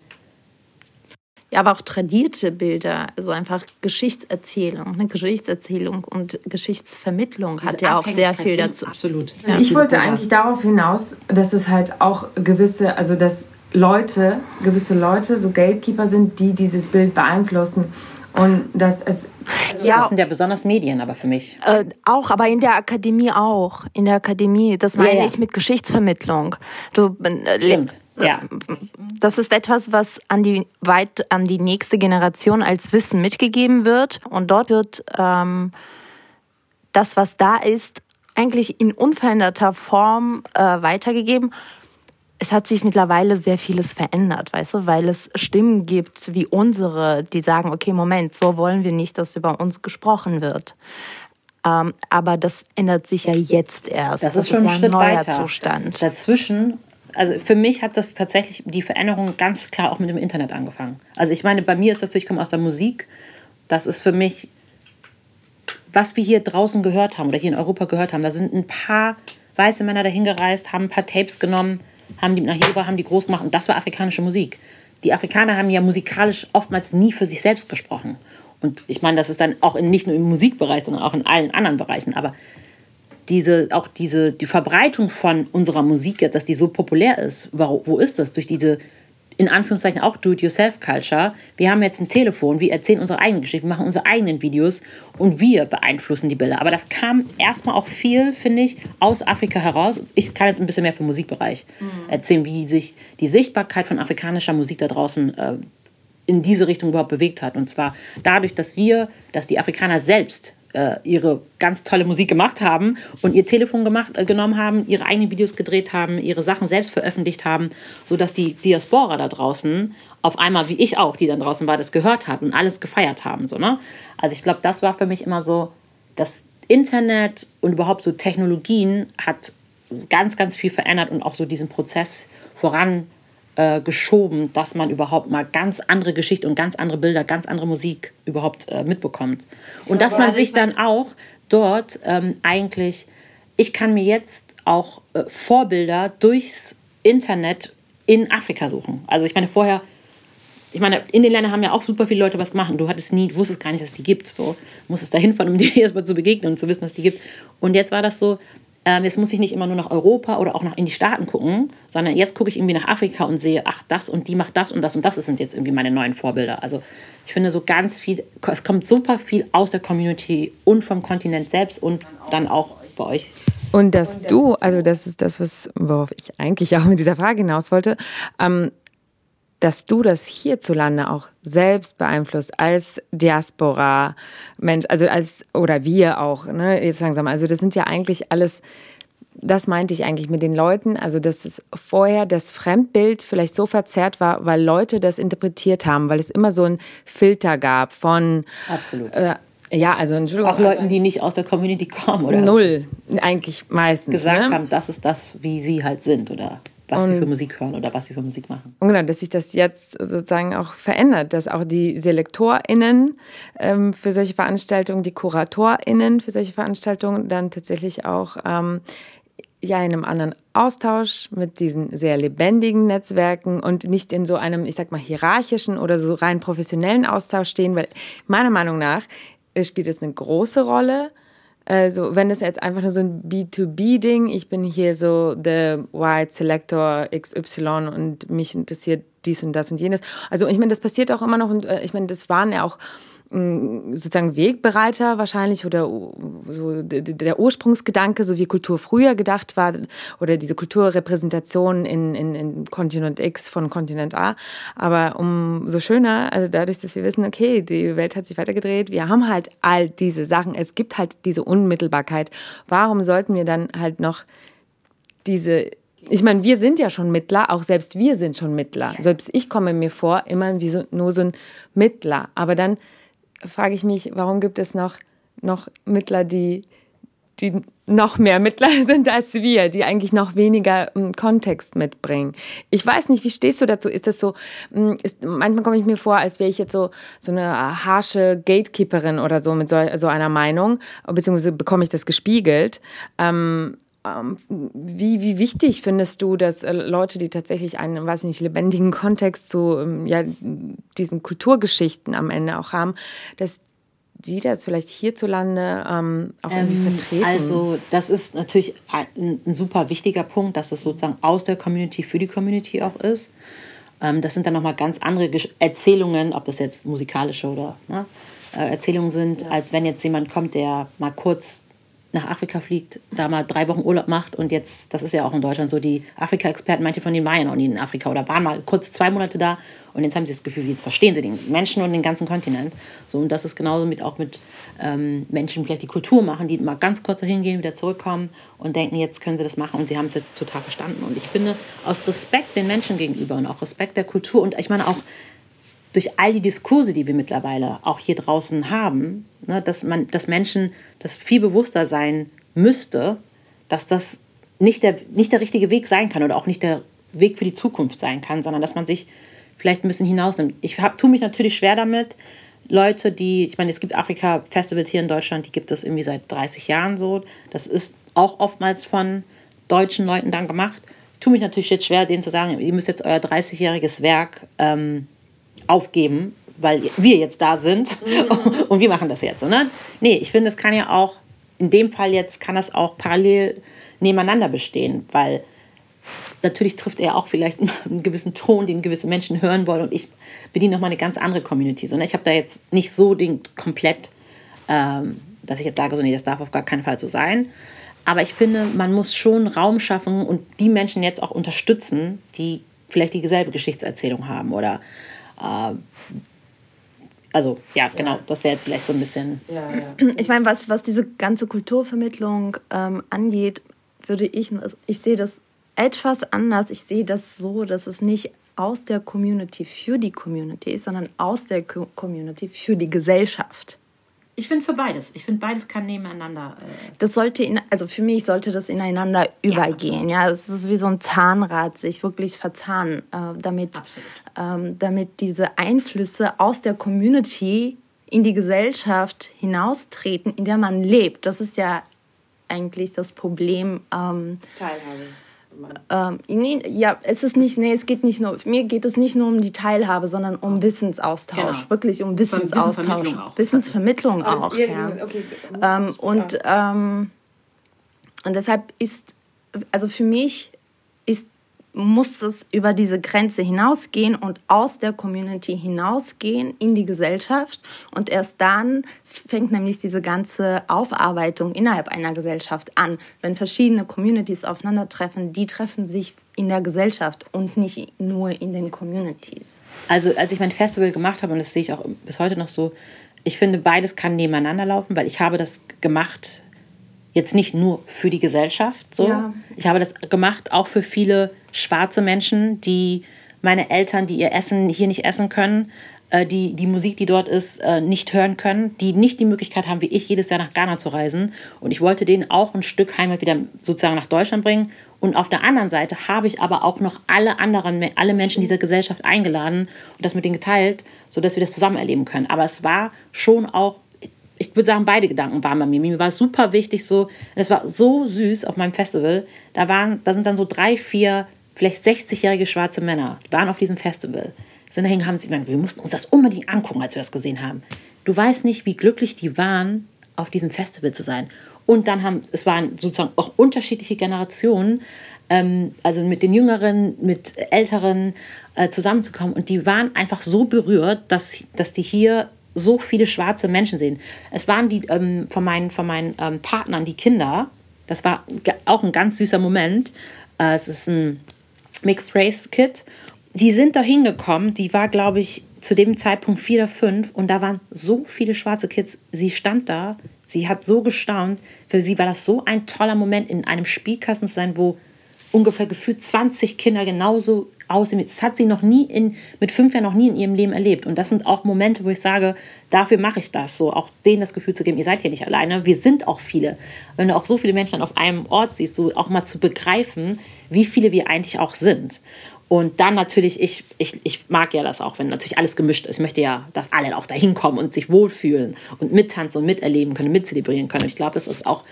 Ja, aber auch tradierte Bilder, also einfach Geschichtserzählung. Eine Geschichtserzählung und Geschichtsvermittlung hat ja auch sehr viel dazu.
Absolut.
Ja.
ich wollte eigentlich darauf hinaus, dass es halt auch gewisse, also dass Leute, gewisse Leute, so Gatekeeper sind, die dieses Bild beeinflussen und
Das
Ja,
sind ja besonders Medien, aber für mich.
äh, auch, aber in der Akademie auch. In der Akademie, das meine
ja.
ich mit Geschichtsvermittlung. Du, äh,
Stimmt. Ja.
Das ist etwas, was an die weit an die nächste Generation als Wissen mitgegeben wird und dort wird ähm, das, was da ist, eigentlich in unveränderter Form äh, weitergegeben. Es hat sich mittlerweile sehr vieles verändert, weißt du, weil es Stimmen gibt wie unsere, die sagen, okay, Moment, so wollen wir nicht, dass über uns gesprochen wird. Ähm, aber das ändert sich ja jetzt erst.
Das, ist schon
ja
ein Schritt
neuer
weiter.
Zustand.
Dazwischen, also für mich hat das tatsächlich die Veränderung ganz klar auch mit dem Internet angefangen. Also ich meine, bei mir ist das natürlich, ich komme aus der Musik. Das ist für mich, was wir hier draußen gehört haben oder hier in Europa gehört haben. Da sind ein paar weiße Männer dahin gereist, haben ein paar Tapes genommen, haben die nach gebracht, haben die groß gemacht und das war afrikanische Musik. Die Afrikaner haben ja musikalisch oftmals nie für sich selbst gesprochen. Und ich meine, das ist dann auch in, nicht nur im Musikbereich, sondern auch in allen anderen Bereichen. Aber diese, auch diese, die Verbreitung von unserer Musik dass die so populär ist, wo, wo ist das? Durch diese, in Anführungszeichen auch Do-it-yourself-Culture. Wir haben jetzt ein Telefon, wir erzählen unsere eigenen Geschichten, wir machen unsere eigenen Videos und wir beeinflussen die Bilder. Aber das kam erstmal auch viel, finde ich, aus Afrika heraus. Ich kann jetzt ein bisschen mehr vom Musikbereich erzählen, wie sich die Sichtbarkeit von afrikanischer Musik da draußen äh, in diese Richtung überhaupt bewegt hat. Und zwar dadurch, dass wir, dass die Afrikaner selbst äh, ihre ganz tolle Musik gemacht haben und ihr Telefon gemacht, äh, genommen haben, ihre eigenen Videos gedreht haben, ihre Sachen selbst veröffentlicht haben, sodass die Diaspora da draußen auf einmal, wie ich auch, die dann draußen war, das gehört hat und alles gefeiert haben. So, ne? Also ich glaube, das war für mich immer so, das Internet und überhaupt so Technologien hat ganz, ganz viel verändert und auch so diesen Prozess voran äh, geschoben, dass man überhaupt mal ganz andere Geschichte und ganz andere Bilder, ganz andere Musik überhaupt äh, mitbekommt. Und ja, dass man sich dann auch dort ähm, eigentlich, ich kann mir jetzt auch äh, Vorbilder durchs Internet in Afrika suchen. Also ich meine, vorher, ich meine, in den Ländern haben ja auch super viele Leute was gemacht und du hattest nie, du wusstest gar nicht, dass es die gibt. So, musstest da hinfahren, um die erstmal zu begegnen und zu wissen, dass es die gibt. Und jetzt war das so, ähm, jetzt muss ich nicht immer nur nach Europa oder auch nach in die Staaten gucken, sondern jetzt gucke ich irgendwie nach Afrika und sehe, ach, das und die macht das und das und das sind jetzt irgendwie meine neuen Vorbilder. Also ich finde so ganz viel, es kommt super viel aus der Community und vom Kontinent selbst und dann auch bei euch.
Und dass du, also das ist das, was, worauf ich eigentlich auch mit dieser Frage hinaus wollte, ähm, dass du das hierzulande auch selbst beeinflusst als Diaspora Mensch, also als oder wir auch, ne, jetzt langsam. Also das sind ja eigentlich alles das meinte ich eigentlich mit den Leuten, also dass es vorher das Fremdbild vielleicht so verzerrt war, weil Leute das interpretiert haben, weil es immer so einen Filter gab von
Absolut.
Äh, ja, also
Entschuldigung. Auch Leuten, die nicht aus der Community kommen, oder?
Null, eigentlich meistens.
Gesagt ne? haben, das ist das, wie sie halt sind, oder? Was und, sie für Musik hören oder was sie für Musik machen.
Und genau, dass sich das jetzt sozusagen auch verändert, dass auch die SelektorInnen ähm, für solche Veranstaltungen, die KuratorInnen für solche Veranstaltungen dann tatsächlich auch ähm, ja in einem anderen Austausch mit diesen sehr lebendigen Netzwerken und nicht in so einem, ich sag mal, hierarchischen oder so rein professionellen Austausch stehen, weil meiner Meinung nach spielt es eine große Rolle, also, wenn es jetzt einfach nur so ein B2B-Ding, ich bin hier so der White Selector XY und mich interessiert dies und das und jenes. Also, ich meine, das passiert auch immer noch und äh, ich meine, das waren ja auch sozusagen Wegbereiter wahrscheinlich oder so der Ursprungsgedanke, so wie Kultur früher gedacht war oder diese Kulturrepräsentation in, in, in Kontinent X von Kontinent A. Aber umso schöner, also dadurch, dass wir wissen, okay, die Welt hat sich weitergedreht, wir haben halt all diese Sachen, es gibt halt diese Unmittelbarkeit. Warum sollten wir dann halt noch diese ich meine, wir sind ja schon Mittler, auch selbst wir sind schon Mittler. Selbst ich komme mir vor, immer wie so, nur so ein Mittler. Aber dann frage ich mich, warum gibt es noch, noch Mittler, die, die noch mehr Mittler sind als wir, die eigentlich noch weniger hm, Kontext mitbringen. Ich weiß nicht, wie stehst du dazu? Ist das so, hm, ist, manchmal komme ich mir vor, als wäre ich jetzt so, so eine harsche Gatekeeperin oder so mit so, so einer Meinung, beziehungsweise bekomme ich das gespiegelt. Ähm, wie, wie wichtig findest du, dass äh, Leute, die tatsächlich einen, weiß nicht, lebendigen Kontext zu ähm, ja, diesen Kulturgeschichten am Ende auch haben, dass die das vielleicht hierzulande ähm, auch irgendwie ähm, vertreten?
Also das ist natürlich ein, ein, super wichtiger Punkt, dass es sozusagen aus der Community für die Community auch ist. Ähm, das sind dann nochmal ganz andere Erzählungen, ob das jetzt musikalische oder ne, äh, Erzählungen sind, ja. als wenn jetzt jemand kommt, der mal kurz nach Afrika fliegt, da mal drei Wochen Urlaub macht und jetzt, das ist ja auch in Deutschland so, die Afrika-Experten, manche von denen waren ja noch nie in Afrika oder waren mal kurz zwei Monate da und jetzt haben sie das Gefühl, jetzt verstehen sie den Menschen und den ganzen Kontinent. So, und das ist genauso mit auch mit ähm, Menschen, die vielleicht die Kultur machen, die mal ganz kurz dahin gehen, wieder zurückkommen und denken, jetzt können sie das machen und sie haben es jetzt total verstanden. Und ich finde, aus Respekt den Menschen gegenüber und auch Respekt der Kultur und ich meine auch durch all die Diskurse, die wir mittlerweile auch hier draußen haben, ne, dass, man, dass Menschen das viel bewusster sein müsste, dass das nicht der, nicht der richtige Weg sein kann oder auch nicht der Weg für die Zukunft sein kann, sondern dass man sich vielleicht ein bisschen hinausnimmt. Ich tue mich natürlich schwer damit, Leute, die, ich meine, es gibt Afrika-Festivals hier in Deutschland, die gibt es irgendwie seit 30 Jahren so. Das ist auch oftmals von deutschen Leuten dann gemacht. Ich tue mich natürlich jetzt schwer, denen zu sagen, ihr müsst jetzt euer 30-jähriges Werk ähm, aufgeben, weil wir jetzt da sind mhm. und wir machen das jetzt. Ne? Nee, ich finde, es kann ja auch, in dem Fall jetzt kann das auch parallel nebeneinander bestehen, weil natürlich trifft er auch vielleicht einen gewissen Ton, den gewisse Menschen hören wollen und ich bediene nochmal eine ganz andere Community. So, ne? Ich habe da jetzt nicht so den komplett, ähm, dass ich jetzt sage, so, nee, das darf auf gar keinen Fall so sein. Aber ich finde, man muss schon Raum schaffen und die Menschen jetzt auch unterstützen, die vielleicht dieselbe Geschichtserzählung haben oder äh, also ja, genau, das wäre jetzt vielleicht so ein bisschen.
Ja, ja. Ich meine, was, was diese ganze Kulturvermittlung ähm, angeht, würde ich, ich sehe das etwas anders. Ich sehe das so, dass es nicht aus der Community für die Community, sondern aus der Community für die Gesellschaft.
Ich finde für beides. Ich finde beides kann nebeneinander. Äh
das sollte, in, also für mich sollte das ineinander übergehen. Ja, es ist wie so ein Zahnrad, sich wirklich verzahnen, äh, damit, ähm, damit diese Einflüsse aus der Community in die Gesellschaft hinaustreten, in der man lebt. Das ist ja eigentlich das Problem. Ähm, Teilhabe ähm, nee, ja, es ist nicht, nee, es geht nicht nur, mir geht es nicht nur um die Teilhabe, sondern um Wissensaustausch. Genau. Wirklich um Wissensaustausch. Wissensvermittlung auch. Wissensvermittlung auch, ja. Okay. Ähm, und, ähm, und deshalb ist, also für mich muss es über diese Grenze hinausgehen und aus der Community hinausgehen in die Gesellschaft. Und erst dann fängt nämlich diese ganze Aufarbeitung innerhalb einer Gesellschaft an. Wenn verschiedene Communities aufeinandertreffen, die treffen sich in der Gesellschaft und nicht nur in den Communities.
Also als ich mein Festival gemacht habe, und das sehe ich auch bis heute noch so, ich finde, beides kann nebeneinander laufen, weil ich habe das gemacht, jetzt nicht nur für die Gesellschaft. So. Ja. Ich habe das gemacht auch für viele schwarze Menschen, die meine Eltern, die ihr Essen hier nicht essen können, äh, die die Musik, die dort ist, äh, nicht hören können, die nicht die Möglichkeit haben, wie ich, jedes Jahr nach Ghana zu reisen. Und ich wollte denen auch ein Stück Heimat wieder sozusagen nach Deutschland bringen. Und auf der anderen Seite habe ich aber auch noch alle anderen, alle Menschen dieser Gesellschaft eingeladen und das mit denen geteilt, sodass wir das zusammen erleben können. Aber es war schon auch ich würde sagen, beide Gedanken waren bei mir. Mir war super wichtig, so, es war so süß auf meinem Festival. Da waren, da sind dann so drei, vier, vielleicht 60-jährige schwarze Männer, die waren auf diesem Festival. Sind dahin, haben sie gesagt, wir mussten uns das unbedingt angucken, als wir das gesehen haben. Du weißt nicht, wie glücklich die waren, auf diesem Festival zu sein. Und dann haben, es waren sozusagen auch unterschiedliche Generationen, ähm, also mit den Jüngeren, mit Älteren äh, zusammenzukommen. Und die waren einfach so berührt, dass, dass die hier so viele schwarze Menschen sehen. Es waren die ähm, von meinen, von meinen ähm, Partnern, die Kinder. Das war auch ein ganz süßer Moment. Äh, es ist ein Mixed Race Kid. Die sind da hingekommen. Die war, glaube ich, zu dem Zeitpunkt vier oder fünf. Und da waren so viele schwarze Kids. Sie stand da. Sie hat so gestaunt. Für sie war das so ein toller Moment, in einem Spielkasten zu sein, wo ungefähr gefühlt 20 Kinder genauso aussehen. Das hat sie noch nie in, mit fünf Jahren noch nie in ihrem Leben erlebt. Und das sind auch Momente, wo ich sage, dafür mache ich das. So auch denen das Gefühl zu geben, ihr seid hier nicht alleine. Wir sind auch viele. Wenn du auch so viele Menschen auf einem Ort siehst, so auch mal zu begreifen, wie viele wir eigentlich auch sind. Und dann natürlich, ich, ich, ich mag ja das auch, wenn natürlich alles gemischt ist. Ich möchte ja, dass alle auch da hinkommen und sich wohlfühlen und mittanzen und miterleben können, mitzelebrieren können. Und ich glaube, es ist auch,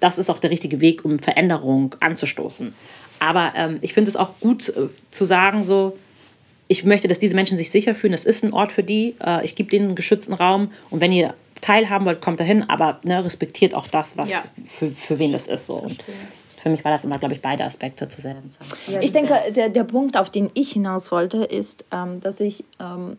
das ist auch der richtige Weg, um Veränderung anzustoßen. Aber ähm, ich finde es auch gut äh, zu sagen, so, ich möchte, dass diese Menschen sich sicher fühlen. Es ist ein Ort für die. Äh, ich gebe denen einen geschützten Raum. Und wenn ihr teilhaben wollt, kommt dahin. Aber ne, respektiert auch das, was ja. für, für wen das ist. So. Und für mich war das immer, glaube ich, beide Aspekte zu selben Zeit.
Ja, ich denke, der, der Punkt, auf den ich hinaus wollte, ist, ähm, dass ich ähm,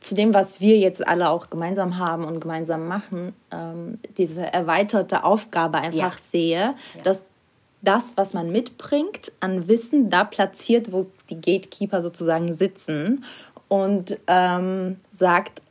zu dem, was wir jetzt alle auch gemeinsam haben und gemeinsam machen, ähm, diese erweiterte Aufgabe einfach ja. sehe, ja. dass das, was man mitbringt an Wissen, da platziert, wo die Gatekeeper sozusagen sitzen und ähm, sagt,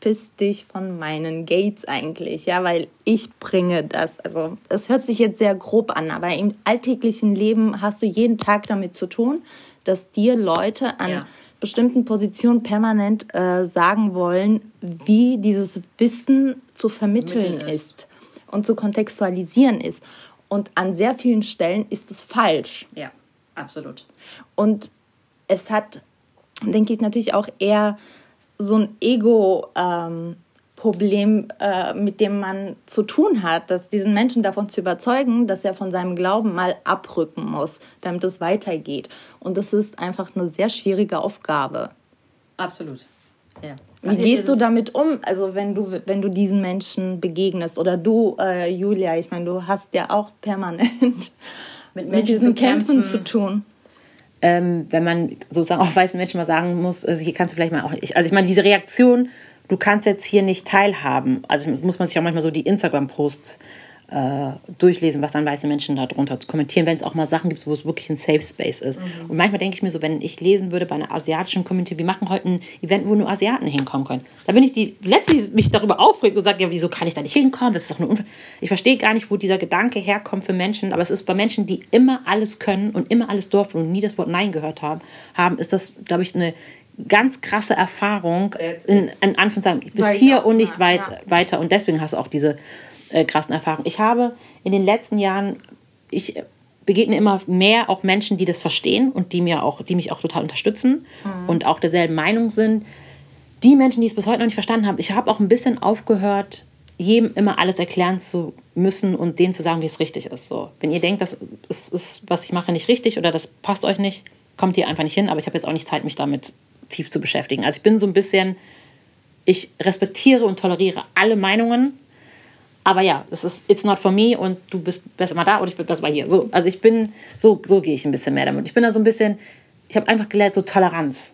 verpiss dich von meinen Gates eigentlich, ja, weil ich bringe das. Also es hört sich jetzt sehr grob an, aber im alltäglichen Leben hast du jeden Tag damit zu tun, dass dir Leute an ja. bestimmten Positionen permanent äh, sagen wollen, wie dieses Wissen zu vermitteln ist. ist und zu kontextualisieren ist. Und an sehr vielen Stellen ist es falsch.
Ja, absolut.
Und es hat, denke ich, natürlich auch eher so ein Ego-Problem, ähm, äh, mit dem man zu tun hat, dass diesen Menschen davon zu überzeugen, dass er von seinem Glauben mal abrücken muss, damit es weitergeht. Und das ist einfach eine sehr schwierige Aufgabe.
Absolut. Ja.
Wie gehst du damit um, also wenn du, wenn du diesen Menschen begegnest? Oder du, äh, Julia, ich meine, du hast ja auch permanent mit, mit diesen Kämpfen, kämpfen zu tun.
Ähm, wenn man sozusagen auch weißen Menschen mal sagen muss, also hier kannst du vielleicht mal auch, ich, also ich meine, diese Reaktion, du kannst jetzt hier nicht teilhaben, also muss man sich auch manchmal so die Instagram-Posts äh, durchlesen, was dann weiße Menschen darunter kommentieren, wenn es auch mal Sachen gibt, wo es wirklich ein Safe Space ist. Mhm. Und manchmal denke ich mir so, wenn ich lesen würde bei einer asiatischen Community, wir machen heute ein Event, wo nur Asiaten hinkommen können. Da bin ich die letzte, die mich darüber aufregt und sagt, ja, wieso kann ich da nicht hinkommen? Das ist doch eine Unfall. Ich verstehe gar nicht, wo dieser Gedanke herkommt für Menschen, aber es ist bei Menschen, die immer alles können und immer alles durften und nie das Wort Nein gehört haben, haben ist das, glaube ich, eine ganz krasse Erfahrung in, in Anführungszeichen bis hier und nicht weit, ja. weiter. Und deswegen hast du auch diese äh, krassen Erfahrungen. Ich habe in den letzten Jahren, ich begegne immer mehr auch Menschen, die das verstehen und die mir auch, die mich auch total unterstützen mhm. und auch derselben Meinung sind. Die Menschen, die es bis heute noch nicht verstanden haben, ich habe auch ein bisschen aufgehört, jedem immer alles erklären zu müssen und denen zu sagen, wie es richtig ist. So, wenn ihr denkt, das ist, ist, was ich mache, nicht richtig oder das passt euch nicht, kommt ihr einfach nicht hin. Aber ich habe jetzt auch nicht Zeit, mich damit tief zu beschäftigen. Also ich bin so ein bisschen, ich respektiere und toleriere alle Meinungen aber ja, es ist it's not for me und du bist besser mal da und ich bin besser mal hier. So, also ich bin, so, so gehe ich ein bisschen mehr damit. Ich bin da so ein bisschen, ich habe einfach gelernt, so Toleranz.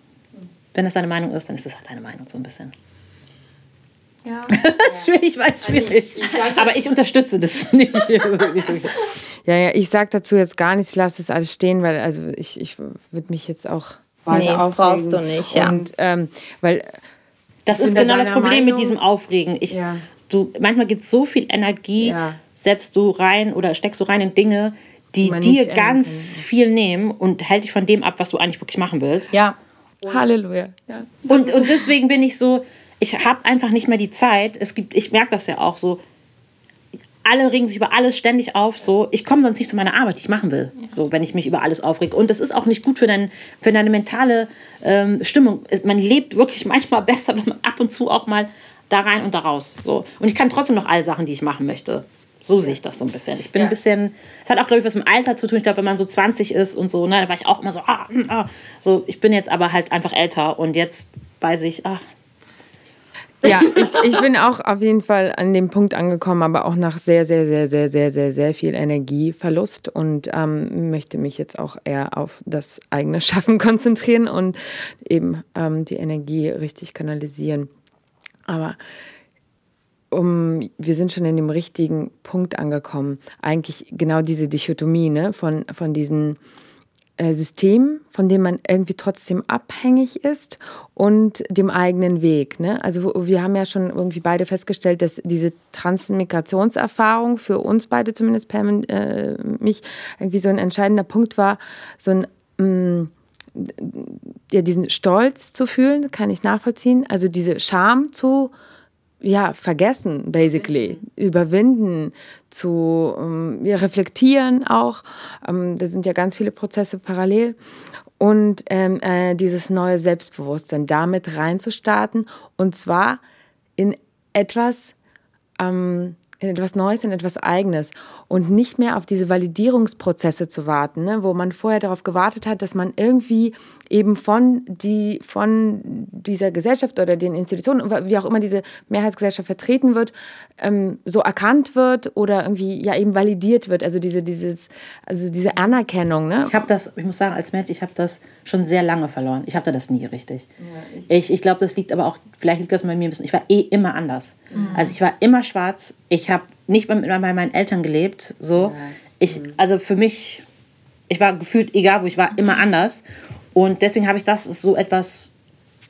Wenn das deine Meinung ist, dann ist das halt deine Meinung, so ein bisschen. Ja. das ist schwierig, ich weiß, schwierig. Also ich, ich aber ich unterstütze das nicht.
ja, ja, ich sage dazu jetzt gar nichts, ich lasse das alles stehen, weil also ich, ich würde mich jetzt auch weiter nee, aufregen. brauchst du nicht, ja. Und, ähm, weil
das ist genau das Problem Meinung, mit diesem Aufregen. Ich, ja du, manchmal gibt es so viel Energie, ja. setzt du rein oder steckst du rein in Dinge, die dir ganz viel nehmen und hält dich von dem ab, was du eigentlich wirklich machen willst. Ja. Und Halleluja. Ja. Und, und deswegen bin ich so, ich habe einfach nicht mehr die Zeit. Es gibt, ich merke das ja auch so, alle regen sich über alles ständig auf. So, ich komme sonst nicht zu meiner Arbeit, die ich machen will. So, wenn ich mich über alles aufrege. Und das ist auch nicht gut für, dein, für deine mentale ähm, Stimmung. Man lebt wirklich manchmal besser, wenn man ab und zu auch mal da rein und da raus. So. Und ich kann trotzdem noch all Sachen, die ich machen möchte. So sehe ich das so ein bisschen. Ich bin ja. ein bisschen, es hat auch, glaube ich, was mit dem Alter zu tun. Ich glaube, wenn man so 20 ist und so, ne, da war ich auch immer so, ah, hm, ah. So, ich bin jetzt aber halt einfach älter und jetzt weiß ich, ah.
Ja, ich, ich bin auch auf jeden Fall an dem Punkt angekommen, aber auch nach sehr, sehr, sehr, sehr, sehr, sehr, sehr viel Energieverlust und ähm, möchte mich jetzt auch eher auf das eigene Schaffen konzentrieren und eben ähm, die Energie richtig kanalisieren. Aber um, wir sind schon in dem richtigen Punkt angekommen. Eigentlich genau diese Dichotomie ne? von, von diesen äh, Systemen, von dem man irgendwie trotzdem abhängig ist und dem eigenen Weg. Ne? Also wir haben ja schon irgendwie beide festgestellt, dass diese Transmigrationserfahrung für uns beide, zumindest und äh, mich, irgendwie so ein entscheidender Punkt war, so ein mh, mm, ja, diesen Stolz zu fühlen, kann ich nachvollziehen. Also diese Scham zu ja, vergessen, basically. Überwinden, zu ähm, ja, reflektieren auch. Ähm, da sind ja ganz viele Prozesse parallel. Und ähm, äh, dieses neue Selbstbewusstsein damit reinzustarten. Und zwar in etwas, ähm, in etwas Neues, in etwas Eigenes und nicht mehr auf diese Validierungsprozesse zu warten, ne, wo man vorher darauf gewartet hat, dass man irgendwie eben von, die, von dieser Gesellschaft oder den Institutionen, wie auch immer diese Mehrheitsgesellschaft vertreten wird, ähm, so erkannt wird oder irgendwie ja eben validiert wird. Also diese, dieses, also diese Anerkennung. Ne?
Ich habe das, ich muss sagen, als Mensch, ich habe das schon sehr lange verloren. Ich hatte das nie richtig. Ja, ich ich glaube, das liegt aber auch, vielleicht liegt das bei mir ein bisschen, ich war eh immer anders. Mhm. Also ich war immer schwarz, ich habe nicht bei, bei meinen Eltern gelebt. So. Ja. Ich, mhm. also für mich, ich war gefühlt, egal wo ich war, immer anders. Und deswegen habe ich das so etwas,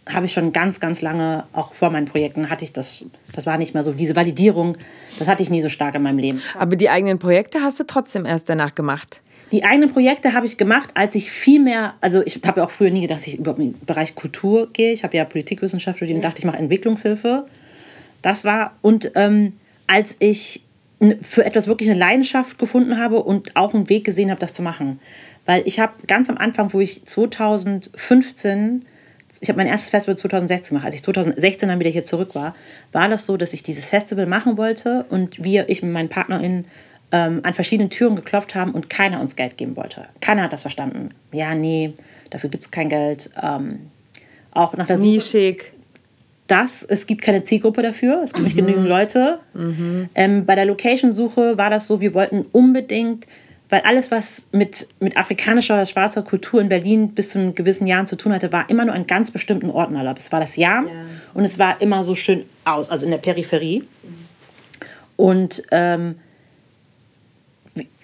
habe ich schon ganz, ganz lange, auch vor meinen Projekten, hatte ich das, das war nicht mehr so, diese Validierung, das hatte ich nie so stark in meinem Leben.
Aber die eigenen Projekte hast du trotzdem erst danach gemacht?
Die eigenen Projekte habe ich gemacht, als ich viel mehr, also ich habe ja auch früher nie gedacht, dass ich überhaupt in den Bereich Kultur gehe. Ich habe ja Politikwissenschaft studiert und dachte, ich mache Entwicklungshilfe. Das war, und ähm, als ich für etwas wirklich eine Leidenschaft gefunden habe und auch einen Weg gesehen habe, das zu machen. Weil ich habe ganz am Anfang, wo ich 2015, ich habe mein erstes Festival 2016 gemacht, als ich 2016 dann wieder hier zurück war, war das so, dass ich dieses Festival machen wollte und wir, ich mit meinen PartnerInnen, ähm, an verschiedenen Türen geklopft haben und keiner uns Geld geben wollte. Keiner hat das verstanden. Ja, nee, dafür gibt es kein Geld. Ähm, auch nach der Nischig das, es gibt keine Zielgruppe dafür, es gibt mhm. nicht genügend Leute. Mhm. Ähm, bei der Location-Suche war das so, wir wollten unbedingt, weil alles, was mit, mit afrikanischer oder schwarzer Kultur in Berlin bis zu einem gewissen Jahren zu tun hatte, war immer nur an ganz bestimmten Orten erlaubt. Es war das Jahr ja. und es war immer so schön aus, also in der Peripherie. Mhm. Und ähm,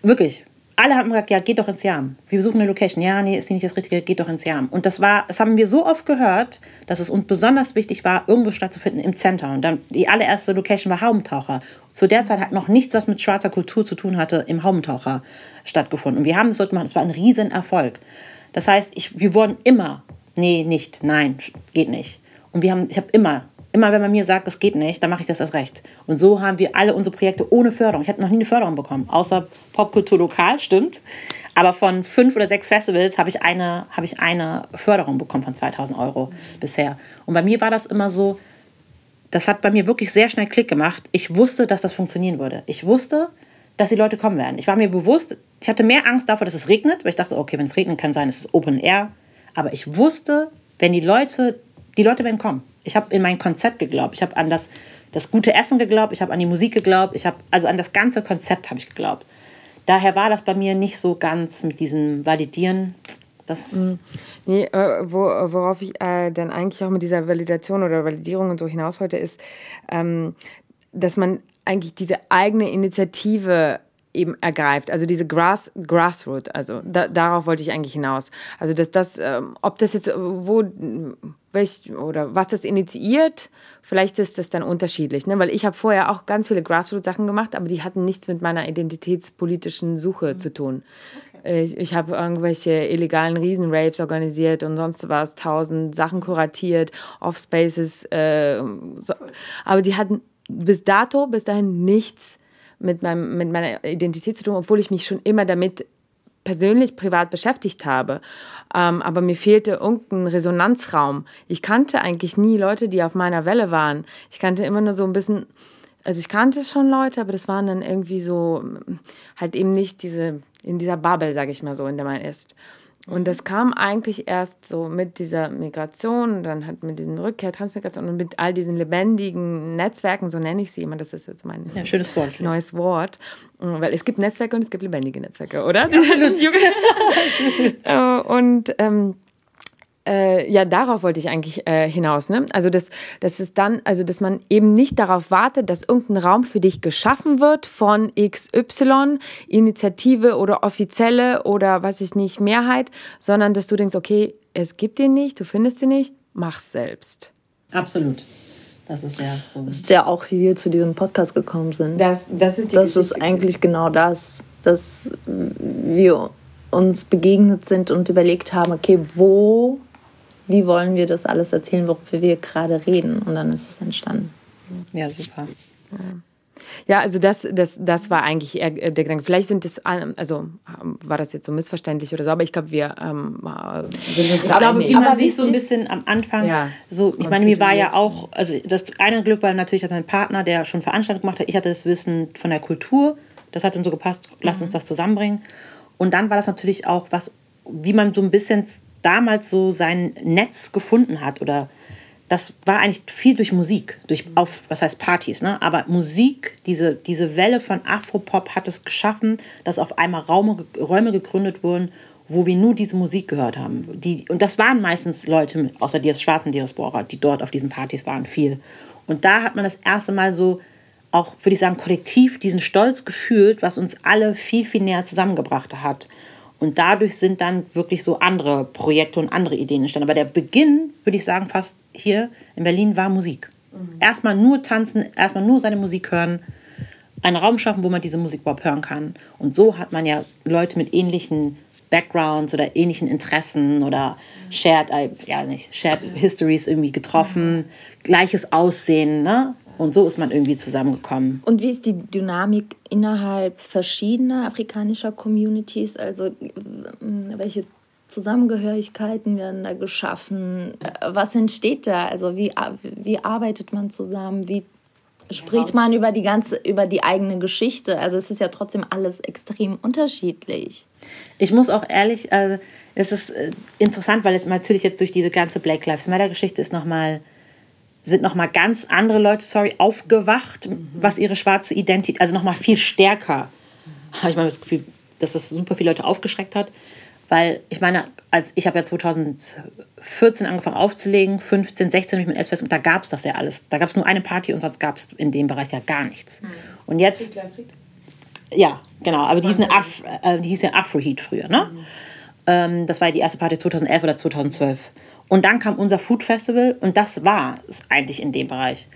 wirklich, alle haben gesagt, ja, geht doch ins Jam. Wir suchen eine Location. Ja, nee, ist die nicht das Richtige, geht doch ins Jam. Und das war, das haben wir so oft gehört, dass es uns besonders wichtig war, irgendwo stattzufinden im Center. Und dann die allererste Location war Haubentaucher. Zu der Zeit hat noch nichts, was mit schwarzer Kultur zu tun hatte, im Haubentaucher stattgefunden. Und wir haben das dort gemacht. Es war ein Riesenerfolg. Das heißt, ich, wir wurden immer, nee, nicht, nein, geht nicht. Und wir haben, ich habe immer Immer wenn man mir sagt, das geht nicht, dann mache ich das erst recht. Und so haben wir alle unsere Projekte ohne Förderung. Ich hatte noch nie eine Förderung bekommen, außer Popkultur lokal, stimmt. Aber von fünf oder sechs Festivals habe ich, eine, habe ich eine Förderung bekommen von 2000 Euro bisher. Und bei mir war das immer so, das hat bei mir wirklich sehr schnell Klick gemacht. Ich wusste, dass das funktionieren würde. Ich wusste, dass die Leute kommen werden. Ich war mir bewusst, ich hatte mehr Angst davor, dass es regnet, weil ich dachte, okay, wenn es regnet, kann sein, es ist Open Air. Aber ich wusste, wenn die Leute, die Leute werden kommen. Ich habe in mein Konzept geglaubt. Ich habe an das, das gute Essen geglaubt. Ich habe an die Musik geglaubt. Ich habe also an das ganze Konzept habe ich geglaubt. Daher war das bei mir nicht so ganz mit diesem Validieren. Das
mhm. nee, äh, wo, worauf ich äh, dann eigentlich auch mit dieser Validation oder Validierung und so hinaus wollte, ist, ähm, dass man eigentlich diese eigene Initiative eben ergreift. Also diese Grass, Grassroot, also da, darauf wollte ich eigentlich hinaus. Also dass das, ähm, ob das jetzt, wo, welch, oder was das initiiert, vielleicht ist das dann unterschiedlich. Ne? Weil ich habe vorher auch ganz viele Grassroot-Sachen gemacht, aber die hatten nichts mit meiner identitätspolitischen Suche mhm. zu tun. Okay. Ich, ich habe irgendwelche illegalen Riesenraves organisiert und sonst was, tausend Sachen kuratiert, Off-Spaces, äh, so. aber die hatten bis dato, bis dahin nichts mit, meinem, mit meiner Identität zu tun, obwohl ich mich schon immer damit persönlich privat beschäftigt habe. Ähm, aber mir fehlte irgendein Resonanzraum. Ich kannte eigentlich nie Leute, die auf meiner Welle waren. Ich kannte immer nur so ein bisschen, also ich kannte schon Leute, aber das waren dann irgendwie so, halt eben nicht diese, in dieser Bubble, sage ich mal so, in der man ist. Und das kam eigentlich erst so mit dieser Migration dann halt mit den Rückkehr, Transmigration und mit all diesen lebendigen Netzwerken, so nenne ich sie immer, das ist jetzt mein
ja, schönes Wort,
neues Wort. Weil es gibt Netzwerke und es gibt lebendige Netzwerke, oder? Ja, und ähm, äh, ja, darauf wollte ich eigentlich äh, hinaus. Ne? Also, dass, dass es dann, also dass man eben nicht darauf wartet, dass irgendein Raum für dich geschaffen wird von XY, Initiative oder offizielle oder was ich nicht, Mehrheit, sondern dass du denkst, okay, es gibt den nicht, du findest ihn nicht, mach's selbst.
Absolut. Das ist ja so.
Das ist ja auch, wie wir zu diesem Podcast gekommen sind.
Das, das ist die
Das Geschichte. ist eigentlich genau das, dass wir uns begegnet sind und überlegt haben, okay, wo wie wollen wir das alles erzählen, worüber wir gerade reden. Und dann ist es entstanden.
Ja, super.
Ja, also das, das, das war eigentlich eher der Gedanke. Vielleicht sind das, also war das jetzt so missverständlich oder so, aber ich glaube, wir ähm,
sind uns Ich glaube, wie man sich so ein bisschen am Anfang ja, so, ich meine, mir war ja auch, also das eine Glück war natürlich, dass mein Partner, der schon Veranstaltungen gemacht hat, ich hatte das Wissen von der Kultur, das hat dann so gepasst, lass uns mhm. das zusammenbringen. Und dann war das natürlich auch was, wie man so ein bisschen damals so sein Netz gefunden hat oder das war eigentlich viel durch Musik, durch auf, was heißt Partys, ne? Aber Musik, diese, diese Welle von Afropop hat es geschaffen, dass auf einmal Raume, Räume gegründet wurden, wo wir nur diese Musik gehört haben. Die, und das waren meistens Leute, außer Dias Schwarzen Diaspora, die dort auf diesen Partys waren, viel. Und da hat man das erste Mal so auch, würde ich sagen, kollektiv diesen Stolz gefühlt, was uns alle viel, viel näher zusammengebracht hat. Und dadurch sind dann wirklich so andere Projekte und andere Ideen entstanden. Aber der Beginn, würde ich sagen, fast hier in Berlin war Musik. Mhm. Erstmal nur tanzen, erstmal nur seine Musik hören, einen Raum schaffen, wo man diese Musik überhaupt hören kann. Und so hat man ja Leute mit ähnlichen Backgrounds oder ähnlichen Interessen oder shared, äh, ja nicht, shared Histories irgendwie getroffen, gleiches Aussehen, ne? Und so ist man irgendwie zusammengekommen.
Und wie ist die Dynamik innerhalb verschiedener afrikanischer Communities? Also äh, welche Zusammengehörigkeiten werden da geschaffen? Was entsteht da? Also wie, wie arbeitet man zusammen? Wie spricht man über die ganze, über die eigene Geschichte? Also es ist ja trotzdem alles extrem unterschiedlich.
Ich muss auch ehrlich, äh, es ist äh, interessant, weil es natürlich jetzt durch diese ganze Black Lives Matter Geschichte ist nochmal sind noch mal ganz andere Leute, sorry, aufgewacht, mhm. was ihre schwarze Identität, also noch mal viel stärker. Mhm. Habe ich mal das Gefühl, dass das super viele Leute aufgeschreckt hat, weil ich meine, als ich habe ja 2014 angefangen aufzulegen, 15, 16 habe ich mit SPS, da gab es das ja alles. Da gab es nur eine Party und sonst gab es in dem Bereich ja gar nichts. Mhm. Und jetzt Ja, genau. Aber die eine Af äh, die hieß ja Afroheat früher, ne? Mhm. Ähm, das war die erste Party 2011 oder 2012. Und dann kam unser Food Festival und das war es eigentlich in dem Bereich.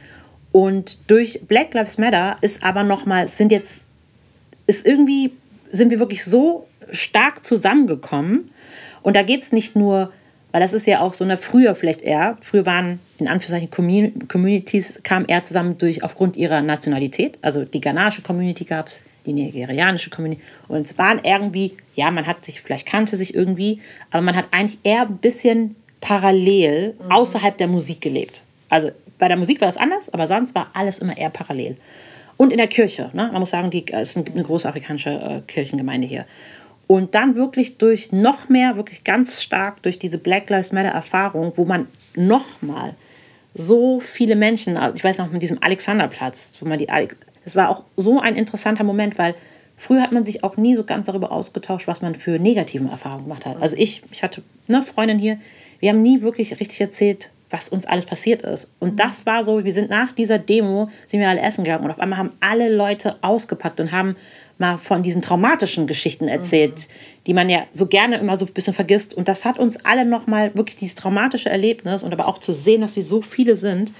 Und durch Black Lives Matter ist aber nochmal, sind jetzt, ist irgendwie, sind wir wirklich so stark zusammengekommen. Und da geht es nicht nur, weil das ist ja auch so eine früher vielleicht eher, früher waren in Anführungszeichen Communities, kamen eher zusammen durch aufgrund ihrer Nationalität. Also die ghanaische Community gab es, die nigerianische Community. Und es waren irgendwie, ja, man hat sich, vielleicht kannte sich irgendwie, aber man hat eigentlich eher ein bisschen parallel mhm. außerhalb der Musik gelebt. Also bei der Musik war das anders, aber sonst war alles immer eher parallel. Und in der Kirche. Ne? Man muss sagen, die, es ist eine große afrikanische äh, Kirchengemeinde hier. Und dann wirklich durch noch mehr, wirklich ganz stark durch diese Black Lives Matter Erfahrung, wo man nochmal so viele Menschen, also ich weiß noch mit diesem Alexanderplatz, wo man die, es war auch so ein interessanter Moment, weil früher hat man sich auch nie so ganz darüber ausgetauscht, was man für negativen Erfahrungen gemacht hat. Also ich, ich hatte eine Freundin hier, wir haben nie wirklich richtig erzählt, was uns alles passiert ist. Und das war so, wir sind nach dieser Demo, sind wir alle essen gegangen und auf einmal haben alle Leute ausgepackt und haben mal von diesen traumatischen Geschichten erzählt, mhm. die man ja so gerne immer so ein bisschen vergisst. Und das hat uns alle nochmal wirklich dieses traumatische Erlebnis und aber auch zu sehen, dass wir so viele sind,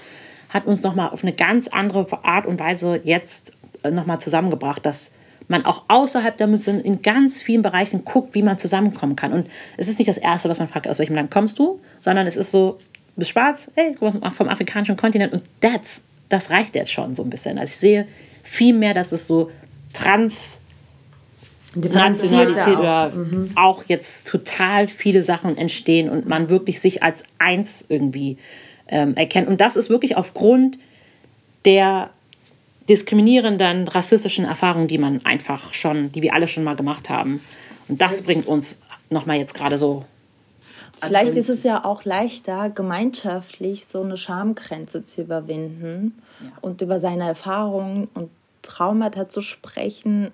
hat uns nochmal auf eine ganz andere Art und Weise jetzt nochmal zusammengebracht, dass man auch außerhalb der Musik in ganz vielen Bereichen guckt, wie man zusammenkommen kann. Und es ist nicht das Erste, was man fragt, aus welchem Land kommst du, sondern es ist so, du bist schwarz, hey, vom afrikanischen Kontinent und that's, das reicht jetzt schon so ein bisschen. Also ich sehe viel mehr, dass es so trans Nationalität oder mhm. auch jetzt total viele Sachen entstehen und man wirklich sich als eins irgendwie ähm, erkennt. Und das ist wirklich aufgrund der diskriminierenden, rassistischen Erfahrungen, die man einfach schon, die wir alle schon mal gemacht haben. Und das bringt uns nochmal jetzt gerade so.
Vielleicht ist es ja auch leichter, gemeinschaftlich so eine Schamgrenze zu überwinden ja. und über seine Erfahrungen und Traumata zu sprechen,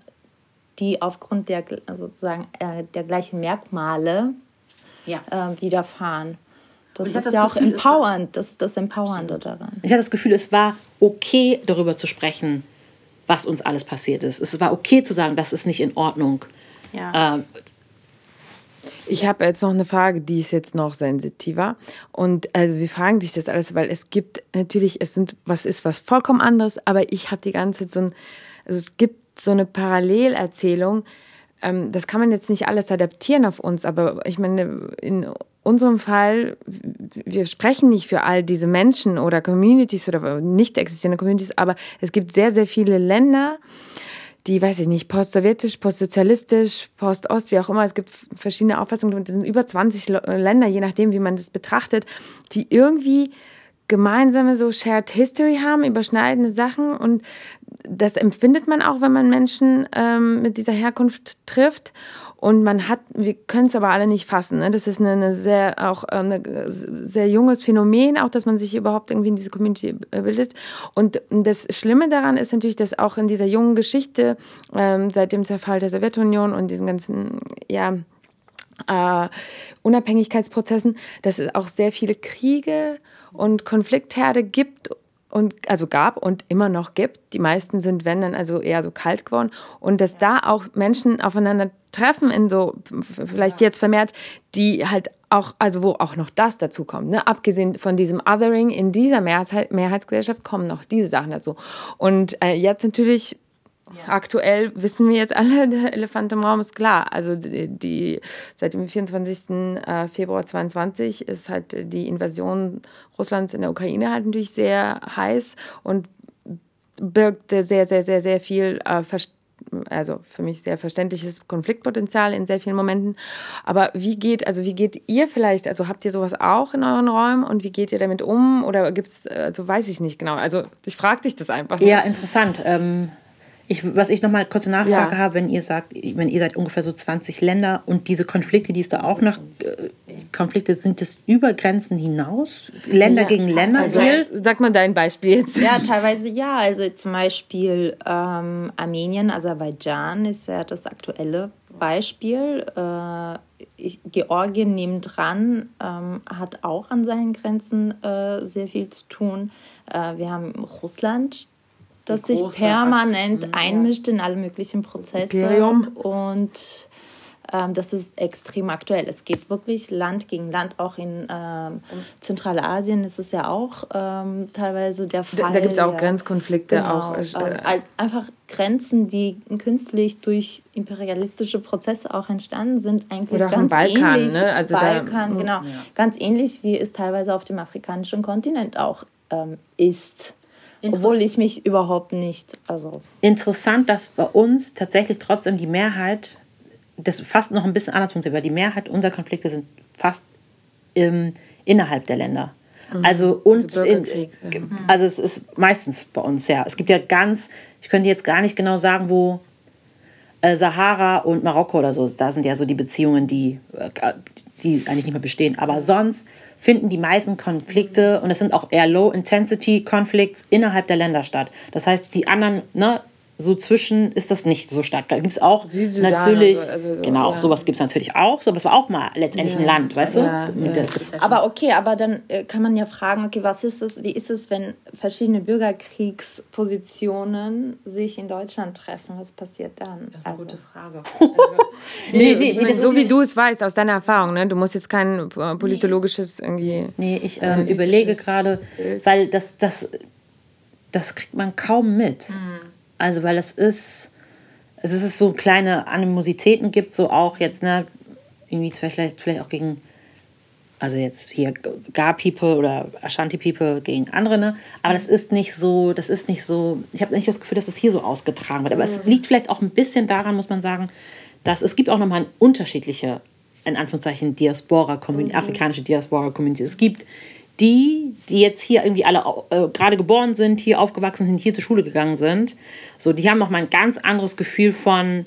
die aufgrund der sozusagen äh, der gleichen Merkmale ja. äh, widerfahren. Das ist das ja auch Gefühl, empowernd, das das Empowernde absolut. daran.
Ich hatte das Gefühl, es war okay, darüber zu sprechen, was uns alles passiert ist. Es war okay zu sagen, das ist nicht in Ordnung. Ja. Ähm,
ich habe jetzt noch eine Frage, die ist jetzt noch sensitiver. Und also wir fragen dich das alles, weil es gibt natürlich, es sind, was ist was vollkommen anderes, aber ich habe die ganze Zeit so ein, also es gibt so eine Parallelerzählung. Ähm, das kann man jetzt nicht alles adaptieren auf uns, aber ich meine, in unserem Fall, wir sprechen nicht für all diese Menschen oder Communities oder nicht existierende Communities, aber es gibt sehr, sehr viele Länder, die, weiß ich nicht, postsowjetisch, postsozialistisch, postost, wie auch immer, es gibt verschiedene Auffassungen, es sind über 20 Länder, je nachdem, wie man das betrachtet, die irgendwie gemeinsame so Shared History haben, überschneidende Sachen und das empfindet man auch, wenn man Menschen ähm, mit dieser Herkunft trifft. Und man hat, wir können es aber alle nicht fassen. Ne? Das ist eine, eine sehr auch ein äh, sehr junges Phänomen, auch dass man sich überhaupt irgendwie in diese Community bildet. Und das Schlimme daran ist natürlich, dass auch in dieser jungen Geschichte ähm, seit dem Zerfall der Sowjetunion und diesen ganzen ja äh, Unabhängigkeitsprozessen, dass es auch sehr viele Kriege und Konfliktherde gibt und also gab und immer noch gibt. Die meisten sind, wenn dann, also eher so kalt geworden. Und dass da auch Menschen aufeinander treffen, in so, vielleicht jetzt vermehrt, die halt auch, also wo auch noch das dazu kommt. Ne? Abgesehen von diesem Othering in dieser Mehrheit, Mehrheitsgesellschaft kommen noch diese Sachen dazu. Und äh, jetzt natürlich ja. Aktuell wissen wir jetzt alle, der Elefant im Raum ist klar. Also die, die seit dem 24. Äh, Februar 2022 ist halt die Invasion Russlands in der Ukraine halt natürlich sehr heiß und birgt sehr, sehr, sehr, sehr viel äh, also für mich sehr verständliches Konfliktpotenzial in sehr vielen Momenten. Aber wie geht, also wie geht ihr vielleicht, also habt ihr sowas auch in euren Räumen und wie geht ihr damit um? Oder gibt es, also weiß ich nicht genau. Also ich frage dich das einfach.
Ja, interessant. Ähm, ich, was ich noch mal kurz Nachfrage ja. habe, wenn ihr sagt, wenn ihr seid ungefähr so 20 Länder und diese Konflikte, die es da auch noch äh, Konflikte sind, das über Grenzen hinaus, Länder ja. gegen Länder.
Also, sag mal dein Beispiel jetzt.
Ja, teilweise ja. Also zum Beispiel ähm, Armenien, Aserbaidschan ist ja das aktuelle Beispiel. Äh, ich, Georgien nebendran ähm, hat auch an seinen Grenzen äh, sehr viel zu tun. Äh, wir haben Russland, das sich permanent Akten, einmischt ja. in alle möglichen Prozesse. Imperium. Und ähm, das ist extrem aktuell. Es geht wirklich Land gegen Land, auch in ähm, Zentralasien ist es ja auch ähm, teilweise der Fall. Da,
da gibt es auch ja. Grenzkonflikte. Genau, auch, äh,
ähm, einfach Grenzen, die künstlich durch imperialistische Prozesse auch entstanden sind, eigentlich Oder ganz Balkan, ähnlich. Ne? Also Balkan, da, genau. Ja. Ganz ähnlich, wie es teilweise auf dem afrikanischen Kontinent auch ähm, ist. Obwohl ich mich überhaupt nicht. Also
Interessant, dass bei uns tatsächlich trotzdem die Mehrheit das fast noch ein bisschen anders funktioniert, weil die Mehrheit unserer Konflikte sind fast im, innerhalb der Länder. Mhm. Also und also, in, also es ist meistens bei uns ja. Es gibt ja ganz, ich könnte jetzt gar nicht genau sagen, wo äh, Sahara und Marokko oder so, da sind ja so die Beziehungen, die, äh, die eigentlich nicht mehr bestehen. Aber sonst finden die meisten Konflikte, und es sind auch eher Low-Intensity-Conflicts, innerhalb der Länder statt. Das heißt, die anderen, ne, so zwischen ist das nicht so stark. Da gibt es auch Südsudan natürlich, so, also so, genau, ja. sowas gibt es natürlich auch, so, aber es war auch mal letztendlich ja. ein Land, weißt ja, du? Ja.
aber okay, aber dann äh, kann man ja fragen, okay, was ist es, wie ist es, wenn verschiedene Bürgerkriegspositionen sich in Deutschland treffen? Was passiert dann?
Das ist eine also. gute Frage.
Also, nee, nee, nee, so wie du es weißt, aus deiner Erfahrung, ne? du musst jetzt kein äh, politologisches irgendwie...
Nee, ich ähm, überlege gerade, weil das, das, das kriegt man kaum mit. Mhm also, weil es ist, es ist so kleine Animositäten gibt, so auch jetzt, ne, irgendwie vielleicht, vielleicht auch gegen, also jetzt hier Gar People oder Ashanti People gegen andere, ne? Aber das ist nicht so, das ist nicht so, ich habe nicht das Gefühl, dass es das hier so ausgetragen wird. Aber mhm. es liegt vielleicht auch ein bisschen daran, muss man sagen, dass es gibt auch nochmal unterschiedliche, in Anführungszeichen, Diaspora-Community, mhm. afrikanische Diaspora-Community. Es gibt die, die jetzt hier irgendwie alle äh, gerade geboren sind, hier aufgewachsen sind, hier zur Schule gegangen sind, so, die haben noch mal ein ganz anderes Gefühl von,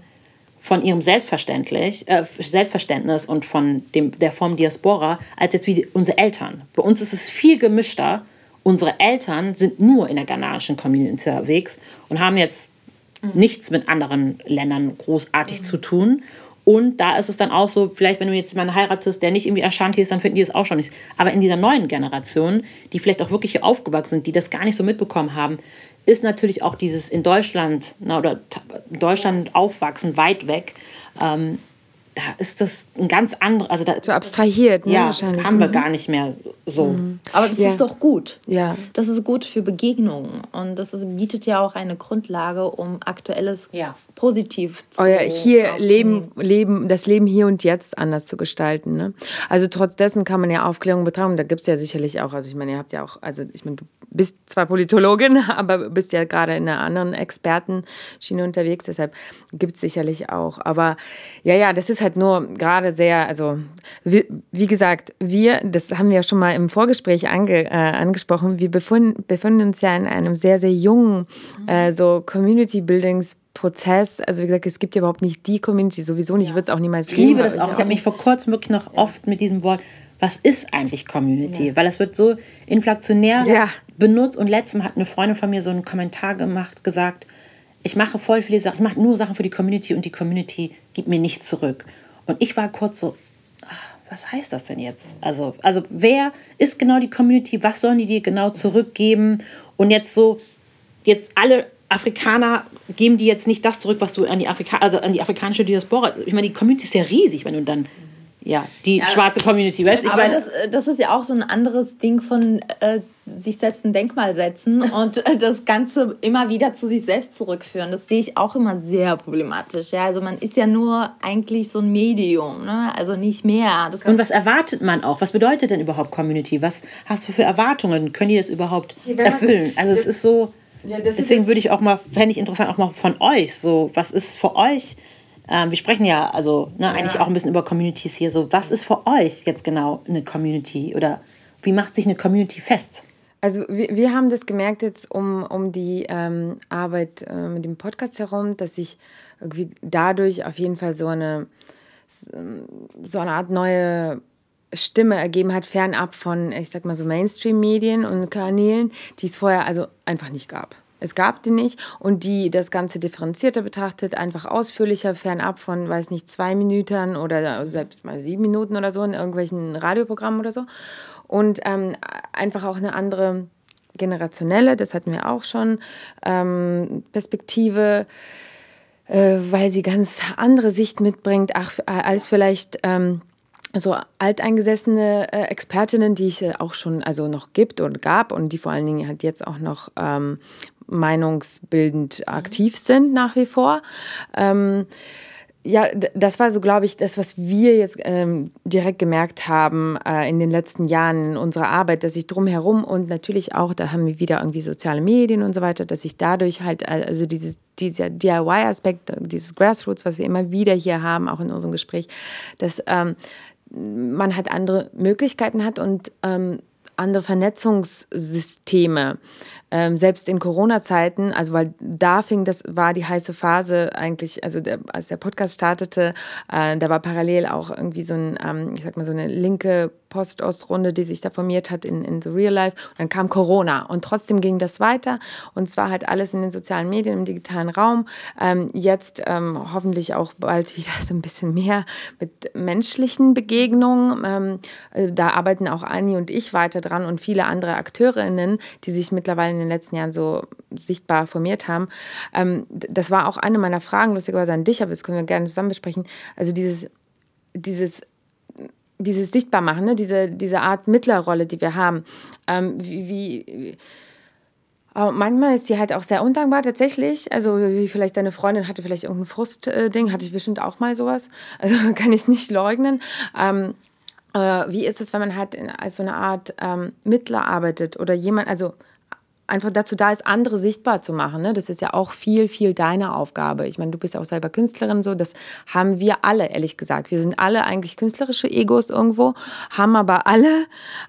von ihrem Selbstverständlich, äh, Selbstverständnis und von dem, der Form Diaspora, als jetzt wie die, unsere Eltern. Bei uns ist es viel gemischter. Unsere Eltern sind nur in der ghanaischen Community unterwegs und haben jetzt mhm. nichts mit anderen Ländern großartig mhm. zu tun. Und da ist es dann auch so, vielleicht wenn du jetzt jemanden heiratest, der nicht irgendwie Ashanti ist, dann finden die es auch schon nicht. Aber in dieser neuen Generation, die vielleicht auch wirklich hier aufgewachsen sind, die das gar nicht so mitbekommen haben, ist natürlich auch dieses in Deutschland na, oder in Deutschland aufwachsen, weit weg. Ähm, da ist das ein ganz anderes, also da
so abstrahiert,
ne, ja, wahrscheinlich. haben wir mhm. gar nicht mehr so. Mhm.
Aber das ja. ist doch gut. Ja. Das ist gut für Begegnungen und das ist, bietet ja auch eine Grundlage, um aktuelles ja. Positiv
zu Euer hier leben, leben, das Leben hier und jetzt anders zu gestalten. Ne? Also trotz dessen kann man ja Aufklärung betreiben. Da gibt es ja sicherlich auch, also ich meine, ihr habt ja auch, also ich meine, du bist zwar Politologin, aber bist ja gerade in einer anderen Expertenschiene unterwegs, deshalb gibt es sicherlich auch. Aber ja, ja, das ist halt nur gerade sehr, also wie, wie, gesagt, wir, das haben wir ja schon mal im Vorgespräch ange, äh, angesprochen, wir befinden, befinden uns ja in einem sehr, sehr jungen äh, so Community-Buildings-Prozess. Also wie gesagt, es gibt ja überhaupt nicht die Community, sowieso nicht, ja. wird es auch niemals.
Ich liebe das auch. Ich habe mich vor kurzem wirklich noch ja. oft mit diesem Wort was ist eigentlich Community? Ja. Weil es wird so inflationär benutzt. Und letztens hat eine Freundin von mir so einen Kommentar gemacht, gesagt, ich mache voll viele Sachen, ich mache nur Sachen für die Community und die Community gibt mir nichts zurück. Und ich war kurz so, ach, was heißt das denn jetzt? Also, also wer ist genau die Community? Was sollen die dir genau zurückgeben? Und jetzt so, jetzt alle Afrikaner geben die jetzt nicht das zurück, was du an die, Afrika also an die afrikanische Diaspora. Ich meine, die Community ist ja riesig, wenn du dann ja, die ja, schwarze Community, weißt
du? Aber das, das ist ja auch so ein anderes Ding von äh, sich selbst ein Denkmal setzen und äh, das Ganze immer wieder zu sich selbst zurückführen. Das sehe ich auch immer sehr problematisch. Ja, also man ist ja nur eigentlich so ein Medium, ne? also nicht mehr.
Das und was erwartet man auch? Was bedeutet denn überhaupt Community? Was hast du für Erwartungen? Können die das überhaupt erfüllen? Also es ist so. Ja, deswegen würde ich auch mal, fände ich interessant auch mal von euch so, was ist für euch ähm, wir sprechen ja also ne, eigentlich auch ein bisschen über Communities hier. So, was ist für euch jetzt genau eine Community oder wie macht sich eine Community fest?
Also wir, wir haben das gemerkt jetzt um, um die ähm, Arbeit äh, mit dem Podcast herum, dass sich irgendwie dadurch auf jeden Fall so eine, so eine Art neue Stimme ergeben hat, fernab von, ich sag mal so Mainstream-Medien und Kanälen, die es vorher also einfach nicht gab. Es gab die nicht und die das Ganze differenzierter betrachtet, einfach ausführlicher, fernab von, weiß nicht, zwei Minuten oder selbst mal sieben Minuten oder so in irgendwelchen Radioprogrammen oder so. Und ähm, einfach auch eine andere generationelle, das hatten wir auch schon, ähm, Perspektive, äh, weil sie ganz andere Sicht mitbringt, ach, als vielleicht ähm, so alteingesessene äh, Expertinnen, die es äh, auch schon also noch gibt und gab und die vor allen Dingen halt jetzt auch noch ähm, meinungsbildend aktiv sind nach wie vor. Ähm, ja, das war so, glaube ich, das, was wir jetzt ähm, direkt gemerkt haben äh, in den letzten Jahren in unserer Arbeit, dass sich drumherum und natürlich auch, da haben wir wieder irgendwie soziale Medien und so weiter, dass sich dadurch halt, also dieses, dieser DIY-Aspekt, dieses Grassroots, was wir immer wieder hier haben, auch in unserem Gespräch, dass ähm, man halt andere Möglichkeiten hat und ähm, andere Vernetzungssysteme. Ähm, selbst in Corona-Zeiten, also weil da fing das, war die heiße Phase eigentlich, also der, als der Podcast startete, äh, da war parallel auch irgendwie so ein, ähm, ich sag mal, so eine linke Post-Ost-Runde, die sich da formiert hat in, in the real life. Und dann kam Corona und trotzdem ging das weiter und zwar halt alles in den sozialen Medien, im digitalen Raum. Ähm, jetzt ähm, hoffentlich auch bald wieder so ein bisschen mehr mit menschlichen Begegnungen. Ähm, äh, da arbeiten auch Anni und ich weiter dran und viele andere Akteurinnen, die sich mittlerweile in den letzten Jahren so sichtbar formiert haben. Ähm, das war auch eine meiner Fragen, lustigerweise an dich, aber das können wir gerne zusammen besprechen. Also dieses, dieses dieses Sichtbarmachen, ne? diese, diese Art Mittlerrolle, die wir haben. Ähm, wie, wie, aber manchmal ist die halt auch sehr undankbar tatsächlich. Also wie vielleicht deine Freundin hatte vielleicht irgendein Frustding, hatte ich bestimmt auch mal sowas. Also kann ich nicht leugnen. Ähm, äh, wie ist es, wenn man halt in, als so eine Art ähm, Mittler arbeitet oder jemand, also einfach dazu da ist, andere sichtbar zu machen. Ne? Das ist ja auch viel, viel deine Aufgabe. Ich meine, du bist ja auch selber Künstlerin, so das haben wir alle, ehrlich gesagt. Wir sind alle eigentlich künstlerische Egos irgendwo, haben aber alle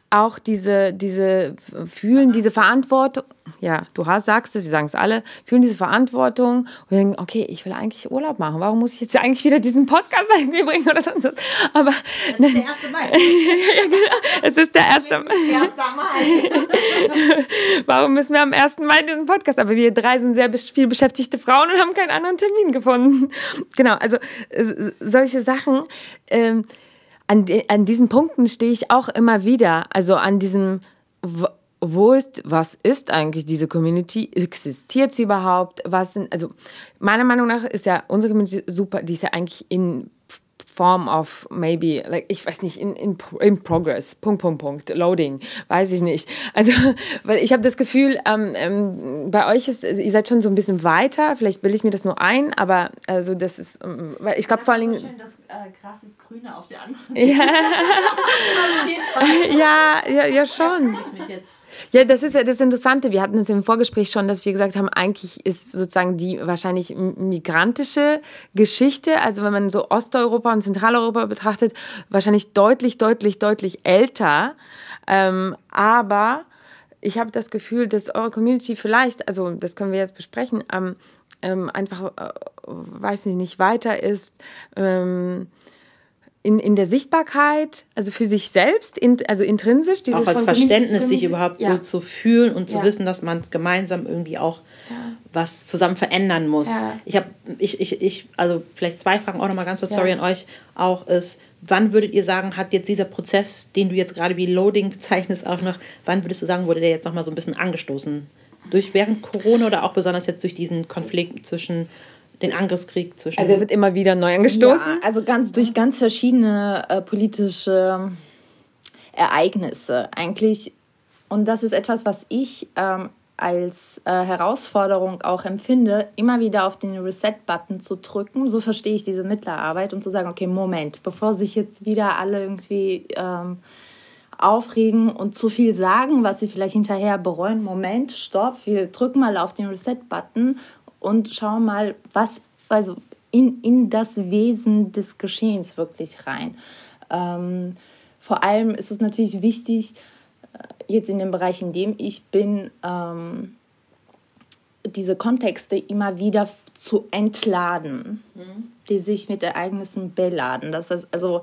auch diese, diese fühlen diese Verantwortung. Ja, du hast, sagst es, wir sagen es alle, fühlen diese Verantwortung und denken, okay, ich will eigentlich Urlaub machen. Warum muss ich jetzt eigentlich wieder diesen Podcast irgendwie bringen oder sonst was? Aber es ist der erste Mai. ja, genau. Es ist der erste Mai. Warum müssen wir am 1. Mai diesen Podcast? Aber wir drei sind sehr viel beschäftigte Frauen und haben keinen anderen Termin gefunden. Genau, also äh, solche Sachen. Ähm, an, an diesen Punkten stehe ich auch immer wieder. Also an diesem, wo ist, was ist eigentlich diese Community? Existiert sie überhaupt? Was sind, also meiner Meinung nach ist ja unsere Community super, die ist ja eigentlich in form of maybe, like, ich weiß nicht, in, in, in progress, Punkt, Punkt, Punkt, loading, weiß ich nicht. Also, weil ich habe das Gefühl, ähm, ähm, bei euch ist, ihr seid schon so ein bisschen weiter, vielleicht bilde ich mir das nur ein, aber also das ist, ähm, weil ich glaube vor allen Dingen... schön, das äh, Gras ist grüner auf der anderen ja. ja, ja, ja, schon. Ich mich jetzt ja, das ist ja das Interessante. Wir hatten es im Vorgespräch schon, dass wir gesagt haben, eigentlich ist sozusagen die wahrscheinlich migrantische Geschichte, also wenn man so Osteuropa und Zentraleuropa betrachtet, wahrscheinlich deutlich, deutlich, deutlich älter. Ähm, aber ich habe das Gefühl, dass eure Community vielleicht, also das können wir jetzt besprechen, ähm, ähm, einfach, äh, weiß nicht, nicht weiter ist. Ähm, in, in der Sichtbarkeit, also für sich selbst, in, also intrinsisch.
Dieses auch als Verständnis, sich überhaupt ja. so zu fühlen und zu ja. wissen, dass man gemeinsam irgendwie auch ja. was zusammen verändern muss. Ich habe, ich, ich, ich, also vielleicht zwei Fragen auch nochmal ganz kurz, sorry an euch, auch ist, wann würdet ihr sagen, hat jetzt dieser Prozess, den du jetzt gerade wie Loading bezeichnest, auch noch, wann würdest du sagen, wurde der jetzt nochmal so ein bisschen angestoßen? Durch während Corona oder auch besonders jetzt durch diesen Konflikt zwischen den Angriffskrieg zwischen.
Also er wird immer wieder neu angestoßen.
Ja, also ganz durch ganz verschiedene äh, politische Ereignisse eigentlich. Und das ist etwas, was ich ähm, als äh, Herausforderung auch empfinde, immer wieder auf den Reset-Button zu drücken. So verstehe ich diese Mittlerarbeit und zu sagen, okay, Moment, bevor sich jetzt wieder alle irgendwie ähm, aufregen und zu viel sagen, was sie vielleicht hinterher bereuen. Moment, stopp, wir drücken mal auf den Reset-Button und schau mal, was, also in, in das Wesen des Geschehens wirklich rein. Ähm, vor allem ist es natürlich wichtig, äh, jetzt in dem Bereich, in dem ich bin, ähm, diese Kontexte immer wieder zu entladen, mhm. die sich mit Ereignissen beladen. Das heißt also,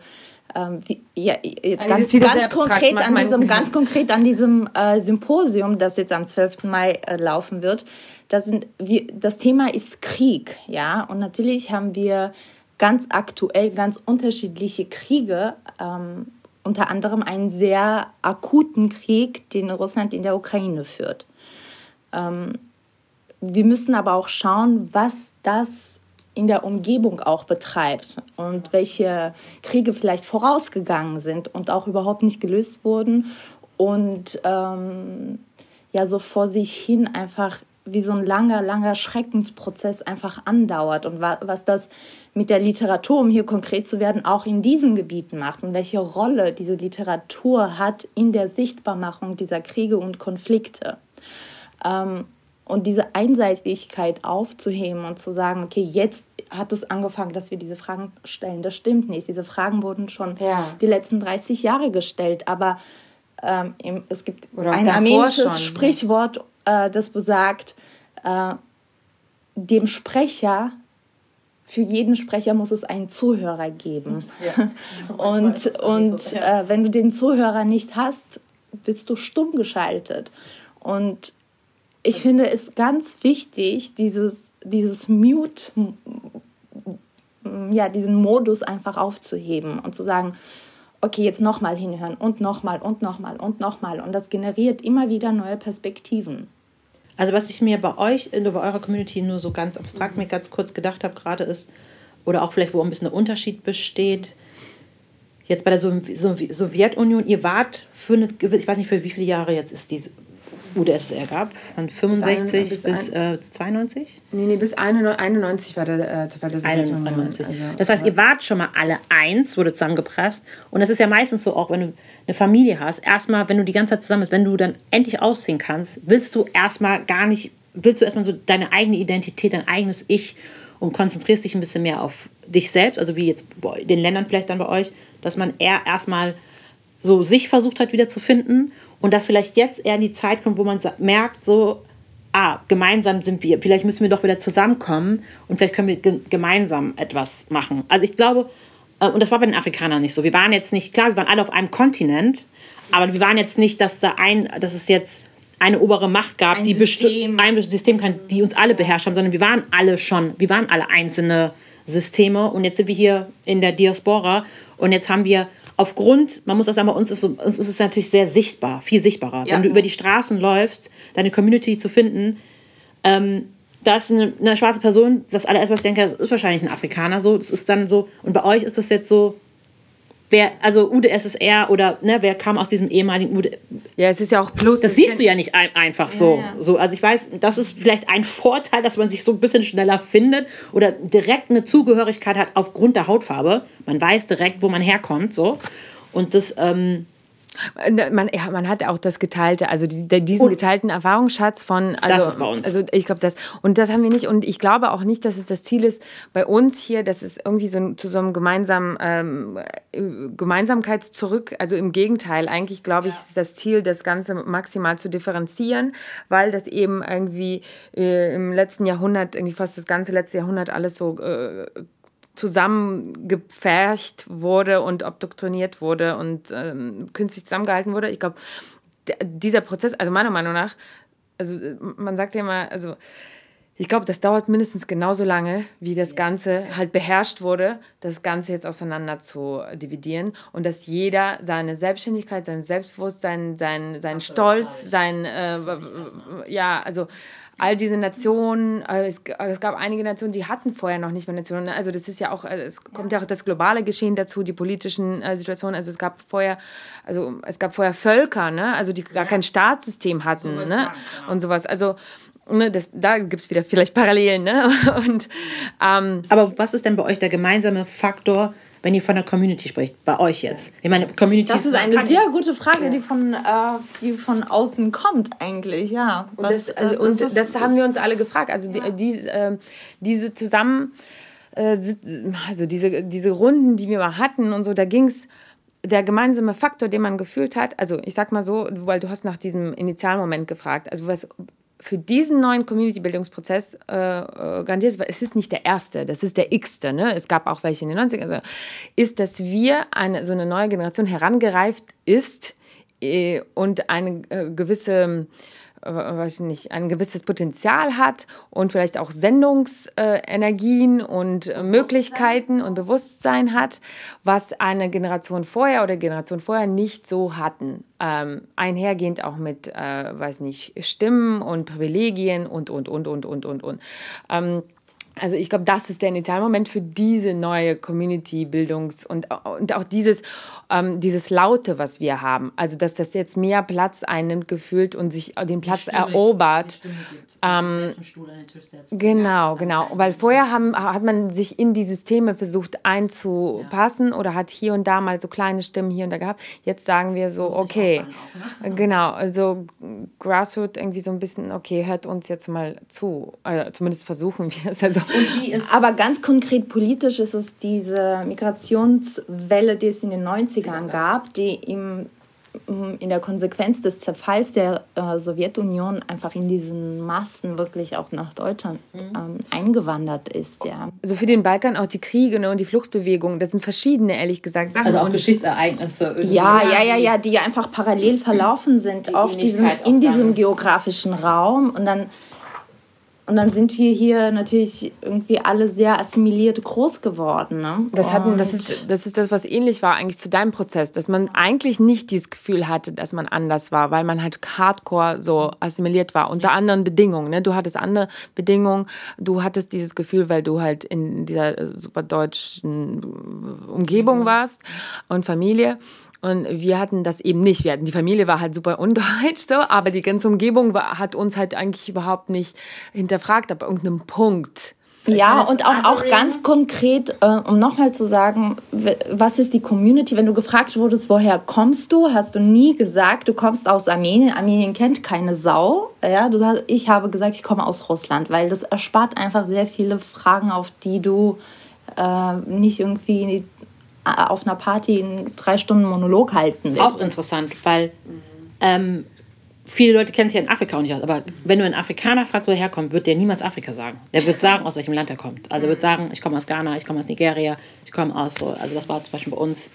ähm, wie, ja, jetzt also ganz, ganz konkret an diesem, ganz konkret an diesem äh, Symposium, das jetzt am 12. Mai äh, laufen wird, das, sind, wir, das Thema ist Krieg, ja, und natürlich haben wir ganz aktuell ganz unterschiedliche Kriege, ähm, unter anderem einen sehr akuten Krieg, den Russland in der Ukraine führt. Ähm, wir müssen aber auch schauen, was das in der Umgebung auch betreibt und welche Kriege vielleicht vorausgegangen sind und auch überhaupt nicht gelöst wurden und ähm, ja so vor sich hin einfach wie so ein langer, langer Schreckensprozess einfach andauert und wa was das mit der Literatur, um hier konkret zu werden, auch in diesen Gebieten macht und welche Rolle diese Literatur hat in der Sichtbarmachung dieser Kriege und Konflikte. Ähm, und diese Einseitigkeit aufzuheben und zu sagen, okay, jetzt hat es angefangen, dass wir diese Fragen stellen. Das stimmt nicht. Diese Fragen wurden schon ja. die letzten 30 Jahre gestellt. Aber ähm, es gibt ein armenisches schon, Sprichwort, äh, das besagt, äh, dem Sprecher für jeden Sprecher muss es einen Zuhörer geben. Ja. und und so. ja. äh, wenn du den Zuhörer nicht hast, bist du stumm geschaltet. Und ich finde es ganz wichtig, dieses, dieses Mute, ja, diesen Modus einfach aufzuheben und zu sagen, okay, jetzt nochmal hinhören und nochmal und nochmal und nochmal. Und das generiert immer wieder neue Perspektiven.
Also was ich mir bei euch, bei eurer Community nur so ganz abstrakt mir ganz kurz gedacht habe gerade ist, oder auch vielleicht wo ein bisschen ein Unterschied besteht, jetzt bei der Sowjetunion, ihr wart für eine, ich weiß nicht für wie viele Jahre jetzt ist diese UdSSR gab, von 65 bis, bis, bis äh, 92?
Nee, nee, bis 91 war der, äh, war der Sowjetunion. Also,
das heißt, ihr wart schon mal alle eins, wurde zusammengepresst. Und das ist ja meistens so, auch wenn du eine Familie hast, erstmal, wenn du die ganze Zeit zusammen bist, wenn du dann endlich ausziehen kannst, willst du erstmal gar nicht, willst du erstmal so deine eigene Identität, dein eigenes Ich und konzentrierst dich ein bisschen mehr auf dich selbst, also wie jetzt bei den Ländern vielleicht dann bei euch, dass man eher erstmal so sich versucht hat wieder zu finden und dass vielleicht jetzt eher in die Zeit kommt, wo man merkt, so, ah, gemeinsam sind wir, vielleicht müssen wir doch wieder zusammenkommen und vielleicht können wir gemeinsam etwas machen. Also ich glaube, äh, und das war bei den Afrikanern nicht so. Wir waren jetzt nicht, klar, wir waren alle auf einem Kontinent, aber wir waren jetzt nicht, dass da ein, dass es jetzt eine obere Macht gab, ein die System. ein System kann, die uns alle beherrscht haben, sondern wir waren alle schon, wir waren alle einzelne Systeme und jetzt sind wir hier in der Diaspora und jetzt haben wir aufgrund, man muss das sagen, bei uns ist, so, uns ist es natürlich sehr sichtbar, viel sichtbarer. Ja. Wenn du über die Straßen läufst, deine Community zu finden, ähm, da ist eine, eine, schwarze Person, das allererste, was ich denke, das ist wahrscheinlich ein Afrikaner so. Das ist dann so, und bei euch ist das jetzt so, wer, also UdSSR oder ne, wer kam aus diesem ehemaligen UD.
Ja, es ist ja auch plus.
Das siehst du ja nicht ein, einfach so, ja, ja. so. Also ich weiß, das ist vielleicht ein Vorteil, dass man sich so ein bisschen schneller findet oder direkt eine Zugehörigkeit hat aufgrund der Hautfarbe. Man weiß direkt, wo man herkommt, so. Und das, ähm,
man, ja, man hat auch das geteilte, also diesen geteilten Erfahrungsschatz von. Also,
das ist bei uns.
Also ich glaube das. Und das haben wir nicht. Und ich glaube auch nicht, dass es das Ziel ist bei uns hier, dass es irgendwie so zu so einem gemeinsamen ähm, Gemeinsamkeit zurück. Also im Gegenteil, eigentlich glaube ich, ja. ist das Ziel, das Ganze maximal zu differenzieren, weil das eben irgendwie äh, im letzten Jahrhundert, irgendwie fast das ganze letzte Jahrhundert alles so äh, zusammengepfercht wurde und obdoktriniert wurde und ähm, künstlich zusammengehalten wurde. Ich glaube, dieser Prozess, also meiner Meinung nach, also man sagt ja immer, also ich glaube, das dauert mindestens genauso lange, wie das Ganze halt beherrscht wurde, das Ganze jetzt auseinander zu dividieren und dass jeder seine Selbstständigkeit, sein Selbstbewusstsein, sein, sein Stolz, sein, äh, ja, also all diese Nationen, äh, es, es, gab einige Nationen, die hatten vorher noch nicht mehr Nationen. Also das ist ja auch, äh, es kommt ja auch das globale Geschehen dazu, die politischen äh, Situationen. Also es gab vorher, also es gab vorher Völker, ne? also die gar kein Staatssystem hatten so ne? und sowas. Also ne, das, da gibt es wieder vielleicht Parallelen. Ne? Und,
ähm, Aber was ist denn bei euch der gemeinsame Faktor, wenn ihr von der Community spricht, bei euch jetzt? Ich meine, Community
Das ist eine sehr gute Frage, die von, äh, die von außen kommt eigentlich, ja.
Was, und das, also, und das, das haben wir uns alle gefragt. Also ja. die, die, äh, diese zusammen, äh, also diese, diese Runden, die wir mal hatten und so, da ging es der gemeinsame Faktor, den man gefühlt hat, also ich sag mal so, weil du hast nach diesem Initialmoment gefragt, also was, für diesen neuen Community-Bildungsprozess äh, äh, war, es ist nicht der erste, das ist der x-te, ne? es gab auch welche in den 90ern, also, ist, dass wir, eine, so eine neue Generation herangereift ist äh, und eine äh, gewisse weiß nicht, ein gewisses Potenzial hat und vielleicht auch Sendungsenergien äh, und äh, Möglichkeiten und Bewusstsein hat, was eine Generation vorher oder Generation vorher nicht so hatten. Ähm, einhergehend auch mit, äh, weiß nicht, Stimmen und Privilegien und, und, und, und, und, und, und. Ähm, also ich glaube, das ist der Initialmoment für diese neue Community-Bildungs- und, und auch dieses, ähm, dieses Laute, was wir haben. Also dass das jetzt mehr Platz einnimmt gefühlt und sich den Platz Stimme, erobert. Ähm, genau, genau. Weil vorher haben, hat man sich in die Systeme versucht einzupassen ja. oder hat hier und da mal so kleine Stimmen hier und da gehabt. Jetzt sagen wir so, okay, auch, ne? genau, also Grassroot irgendwie so ein bisschen, okay, hört uns jetzt mal zu. Oder zumindest versuchen wir es. Also
aber ganz konkret politisch ist es diese Migrationswelle, die es in den 90ern gab, die im in der Konsequenz des Zerfalls der äh, Sowjetunion einfach in diesen Massen wirklich auch nach Deutschland mhm. ähm, eingewandert ist. Ja.
Also für den Balkan auch die Kriege ne, und die Fluchtbewegungen, das sind verschiedene, ehrlich gesagt,
Sachen. Also auch Geschichtsereignisse.
Ja, ja, ja, ja, die einfach parallel verlaufen sind die auf diesem, in diesem geografischen Raum und dann und dann sind wir hier natürlich irgendwie alle sehr assimiliert groß geworden. Ne?
Das, hatten, das, ist, das ist das, was ähnlich war eigentlich zu deinem Prozess, dass man eigentlich nicht dieses Gefühl hatte, dass man anders war, weil man halt hardcore so assimiliert war, unter anderen Bedingungen. Ne? Du hattest andere Bedingungen, du hattest dieses Gefühl, weil du halt in dieser äh, super deutschen Umgebung mhm. warst und Familie. Und wir hatten das eben nicht. Wir hatten, die Familie war halt super undeutsch, so, aber die ganze Umgebung war, hat uns halt eigentlich überhaupt nicht hinterfragt, ab irgendeinem Punkt.
Ja, und auch, auch ganz konkret, äh, um nochmal zu sagen, was ist die Community? Wenn du gefragt wurdest, woher kommst du, hast du nie gesagt, du kommst aus Armenien. Armenien kennt keine Sau. Ja, du hast, ich habe gesagt, ich komme aus Russland, weil das erspart einfach sehr viele Fragen, auf die du äh, nicht irgendwie auf einer Party einen drei Stunden Monolog halten
willst. Auch interessant, weil ähm, viele Leute kennen sich ja in Afrika auch nicht aus, aber wenn du einen Afrikaner fragst, wo er herkommt, wird der niemals Afrika sagen. Der wird sagen, aus welchem Land er kommt. Also er wird sagen, ich komme aus Ghana, ich komme aus Nigeria, ich komme aus so. Also das war zum Beispiel bei uns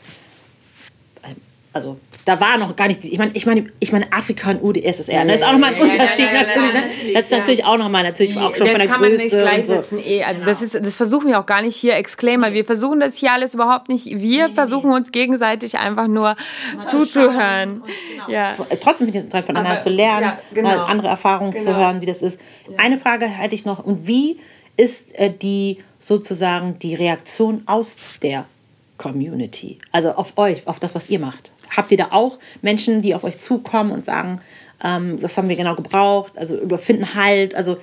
also da war noch gar nicht, ich meine, ich meine, ich meine Afrika und UdSSR, das ist auch nochmal ein Unterschied ja, ja, natürlich. Ne? Das ist natürlich auch nochmal natürlich auch schon das von der kann Größe. Man nicht
gleichsetzen, so. eh. Also genau. das ist, das versuchen wir auch gar nicht hier Exclaimer. Wir versuchen das hier alles überhaupt nicht. Wir nee, versuchen uns gegenseitig einfach nur mal zuzuhören.
Genau. Ja. Trotzdem bin ich jetzt dran, voneinander zu lernen, genau. mal andere Erfahrungen genau. zu hören, wie das ist. Eine Frage hätte ich noch und wie ist äh, die sozusagen die Reaktion aus der Community, also auf euch, auf das, was ihr macht? Habt ihr da auch Menschen, die auf euch zukommen und sagen, ähm, das haben wir genau gebraucht, also überfinden Halt, also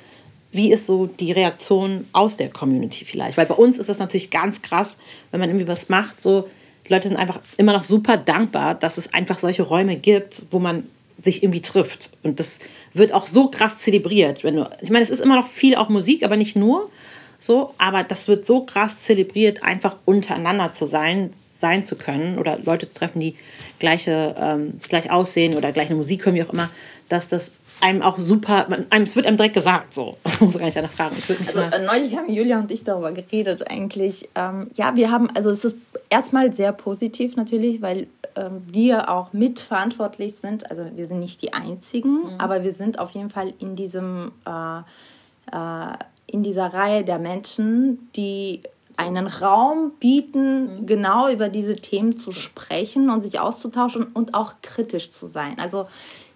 wie ist so die Reaktion aus der Community vielleicht? Weil bei uns ist das natürlich ganz krass, wenn man irgendwie was macht, so die Leute sind einfach immer noch super dankbar, dass es einfach solche Räume gibt, wo man sich irgendwie trifft. Und das wird auch so krass zelebriert. Wenn du, ich meine, es ist immer noch viel auch Musik, aber nicht nur so, aber das wird so krass zelebriert, einfach untereinander zu sein, sein zu können oder Leute zu treffen, die gleiche, ähm, gleich aussehen oder gleiche Musik hören, wie auch immer, dass das einem auch super, einem, es wird einem direkt gesagt, so. Muss gar nicht danach fragen.
also, äh, neulich haben Julia und ich darüber geredet, eigentlich. Ähm, ja, wir haben, also es ist erstmal sehr positiv natürlich, weil ähm, wir auch mitverantwortlich sind. Also wir sind nicht die Einzigen, mhm. aber wir sind auf jeden Fall in diesem, äh, äh, in dieser Reihe der Menschen, die einen Raum bieten, mhm. genau über diese Themen zu sprechen und sich auszutauschen und auch kritisch zu sein. Also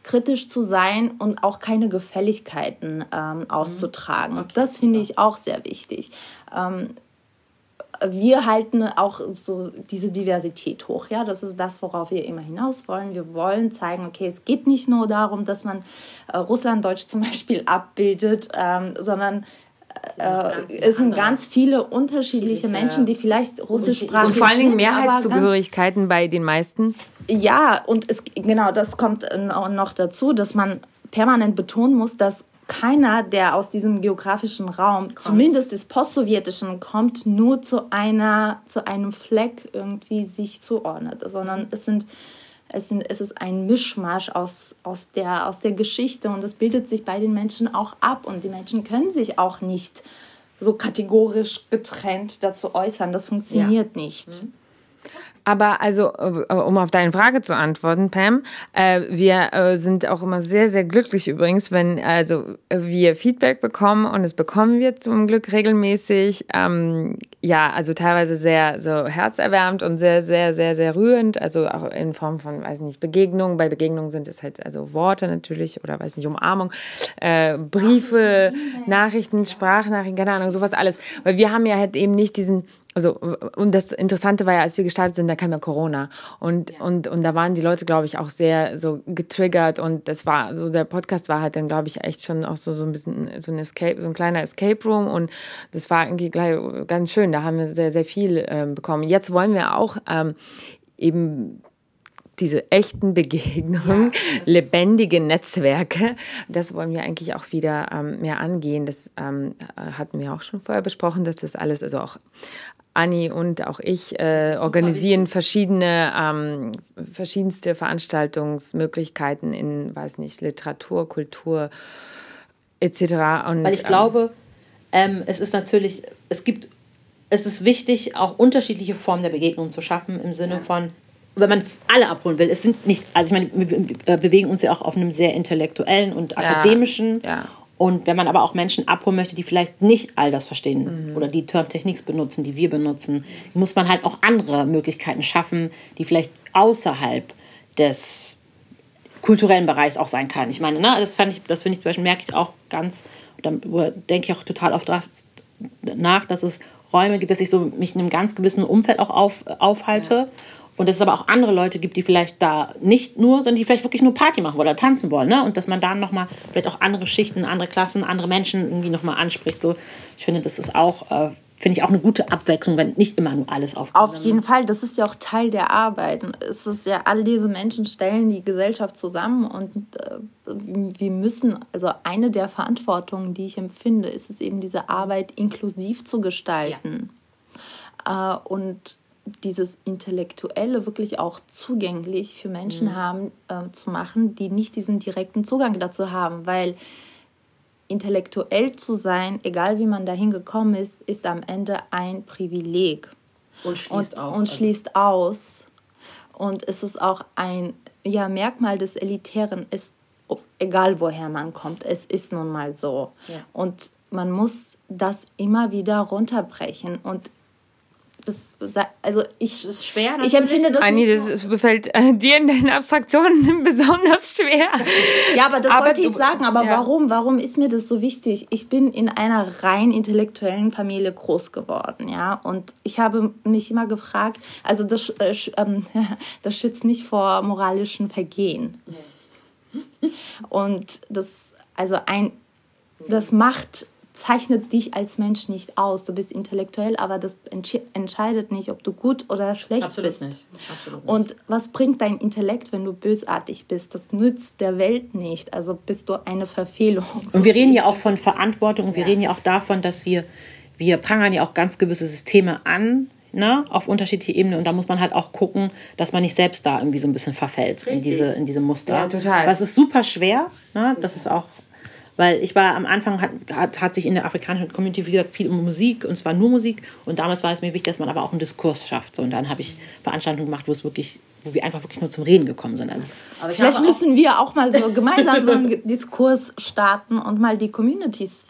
kritisch zu sein und auch keine Gefälligkeiten ähm, mhm. auszutragen. Okay. Das finde ich auch sehr wichtig. Ähm, wir halten auch so diese Diversität hoch. Ja, das ist das, worauf wir immer hinaus wollen. Wir wollen zeigen, okay, es geht nicht nur darum, dass man äh, Russlanddeutsch zum Beispiel abbildet, ähm, sondern äh, es sind ganz viele unterschiedliche Menschen, die vielleicht russisch sprechen. Und
vor allen Dingen Mehrheitszugehörigkeiten bei den meisten.
Ja, und es, genau, das kommt noch dazu, dass man permanent betonen muss, dass keiner, der aus diesem geografischen Raum, kommt. zumindest des Postsowjetischen, kommt, nur zu einer, zu einem Fleck irgendwie sich zuordnet, sondern es sind es, sind, es ist ein Mischmasch aus, aus, der, aus der Geschichte und das bildet sich bei den Menschen auch ab und die Menschen können sich auch nicht so kategorisch getrennt dazu äußern. Das funktioniert ja. nicht. Mhm.
Aber also, äh, um auf deine Frage zu antworten, Pam, äh, wir äh, sind auch immer sehr, sehr glücklich übrigens, wenn also wir Feedback bekommen und das bekommen wir zum Glück regelmäßig. Ähm, ja, also teilweise sehr so herzerwärmend und sehr, sehr, sehr, sehr rührend. Also auch in Form von, weiß nicht, Begegnungen. Bei Begegnungen sind es halt also Worte natürlich oder weiß nicht, Umarmung, äh, Briefe, Nachrichten, Sprachnachrichten, keine Ahnung, sowas alles. Weil wir haben ja halt eben nicht diesen also, und das Interessante war ja, als wir gestartet sind, da kam ja Corona. Und, ja. und, und da waren die Leute, glaube ich, auch sehr so getriggert. Und das war, so der Podcast war halt dann, glaube ich, echt schon auch so, so ein bisschen so ein Escape, so ein kleiner Escape Room. Und das war irgendwie gleich ganz schön. Da haben wir sehr, sehr viel ähm, bekommen. Jetzt wollen wir auch ähm, eben diese echten Begegnungen, ja, lebendige Netzwerke, das wollen wir eigentlich auch wieder ähm, mehr angehen. Das ähm, hatten wir auch schon vorher besprochen, dass das alles, also auch Anni und auch ich äh, organisieren verschiedene, ähm, verschiedenste Veranstaltungsmöglichkeiten in, weiß nicht, Literatur, Kultur etc. Und,
Weil ich glaube, ähm, es ist natürlich, es gibt, es ist wichtig, auch unterschiedliche Formen der Begegnung zu schaffen, im Sinne ja. von, wenn man alle abholen will, es sind nicht, also ich meine, wir bewegen uns ja auch auf einem sehr intellektuellen und akademischen
ja.
Und wenn man aber auch Menschen abholen möchte, die vielleicht nicht all das verstehen mhm. oder die Termtechniks benutzen, die wir benutzen, muss man halt auch andere Möglichkeiten schaffen, die vielleicht außerhalb des kulturellen Bereichs auch sein kann. Ich meine, ne, das, fand ich, das finde ich zum Beispiel, merke ich auch ganz, da denke ich auch total oft nach, dass es Räume gibt, dass ich so mich in einem ganz gewissen Umfeld auch auf, aufhalte. Ja und dass es aber auch andere Leute gibt, die vielleicht da nicht nur, sondern die vielleicht wirklich nur Party machen wollen oder tanzen wollen. Ne? Und dass man dann nochmal vielleicht auch andere Schichten, andere Klassen, andere Menschen irgendwie nochmal anspricht. So, ich finde, das ist auch, äh, finde ich auch eine gute Abwechslung, wenn nicht immer nur alles auf.
Auf jeden Fall, das ist ja auch Teil der Arbeit. Es ist ja, all diese Menschen stellen die Gesellschaft zusammen und äh, wir müssen, also eine der Verantwortungen, die ich empfinde, ist es eben, diese Arbeit inklusiv zu gestalten. Ja. Äh, und dieses Intellektuelle wirklich auch zugänglich für Menschen mhm. haben, äh, zu machen, die nicht diesen direkten Zugang dazu haben, weil intellektuell zu sein, egal wie man dahin gekommen ist, ist am Ende ein Privileg.
Und schließt
und, auch. Und also schließt aus. Und es ist auch ein ja, Merkmal des Elitären, ist, egal woher man kommt, es ist nun mal so. Ja. Und man muss das immer wieder runterbrechen. Und das, also ich, das ist schwer. Ich empfinde
das Anni, nicht das so. befällt äh, dir in deinen Abstraktionen besonders schwer.
Ja, aber das aber wollte ich sagen. Aber ja. warum? Warum ist mir das so wichtig? Ich bin in einer rein intellektuellen Familie groß geworden, ja, und ich habe mich immer gefragt. Also das, äh, ähm, das schützt nicht vor moralischen Vergehen. Und das, also ein, das macht zeichnet dich als Mensch nicht aus. Du bist intellektuell, aber das entscheidet nicht, ob du gut oder schlecht Absolut bist. Nicht. Absolut nicht. Und was bringt dein Intellekt, wenn du bösartig bist? Das nützt der Welt nicht. Also bist du eine Verfehlung.
Und wir reden ja auch von Verantwortung und wir ja. reden ja auch davon, dass wir, wir prangern ja auch ganz gewisse Systeme an, ne, auf unterschiedliche Ebenen. Und da muss man halt auch gucken, dass man nicht selbst da irgendwie so ein bisschen verfällt in diese, in diese Muster. Ja, total. Was ist super schwer. Ne? Das ist auch weil ich war am Anfang, hat, hat, hat sich in der afrikanischen Community, wie gesagt, viel um Musik und zwar nur Musik. Und damals war es mir wichtig, dass man aber auch einen Diskurs schafft. So, und dann habe ich Veranstaltungen gemacht, wo es wirklich wo wir einfach wirklich nur zum Reden gekommen sind. Also,
Vielleicht müssen wir auch mal so gemeinsam so einen Diskurs starten und mal die Communities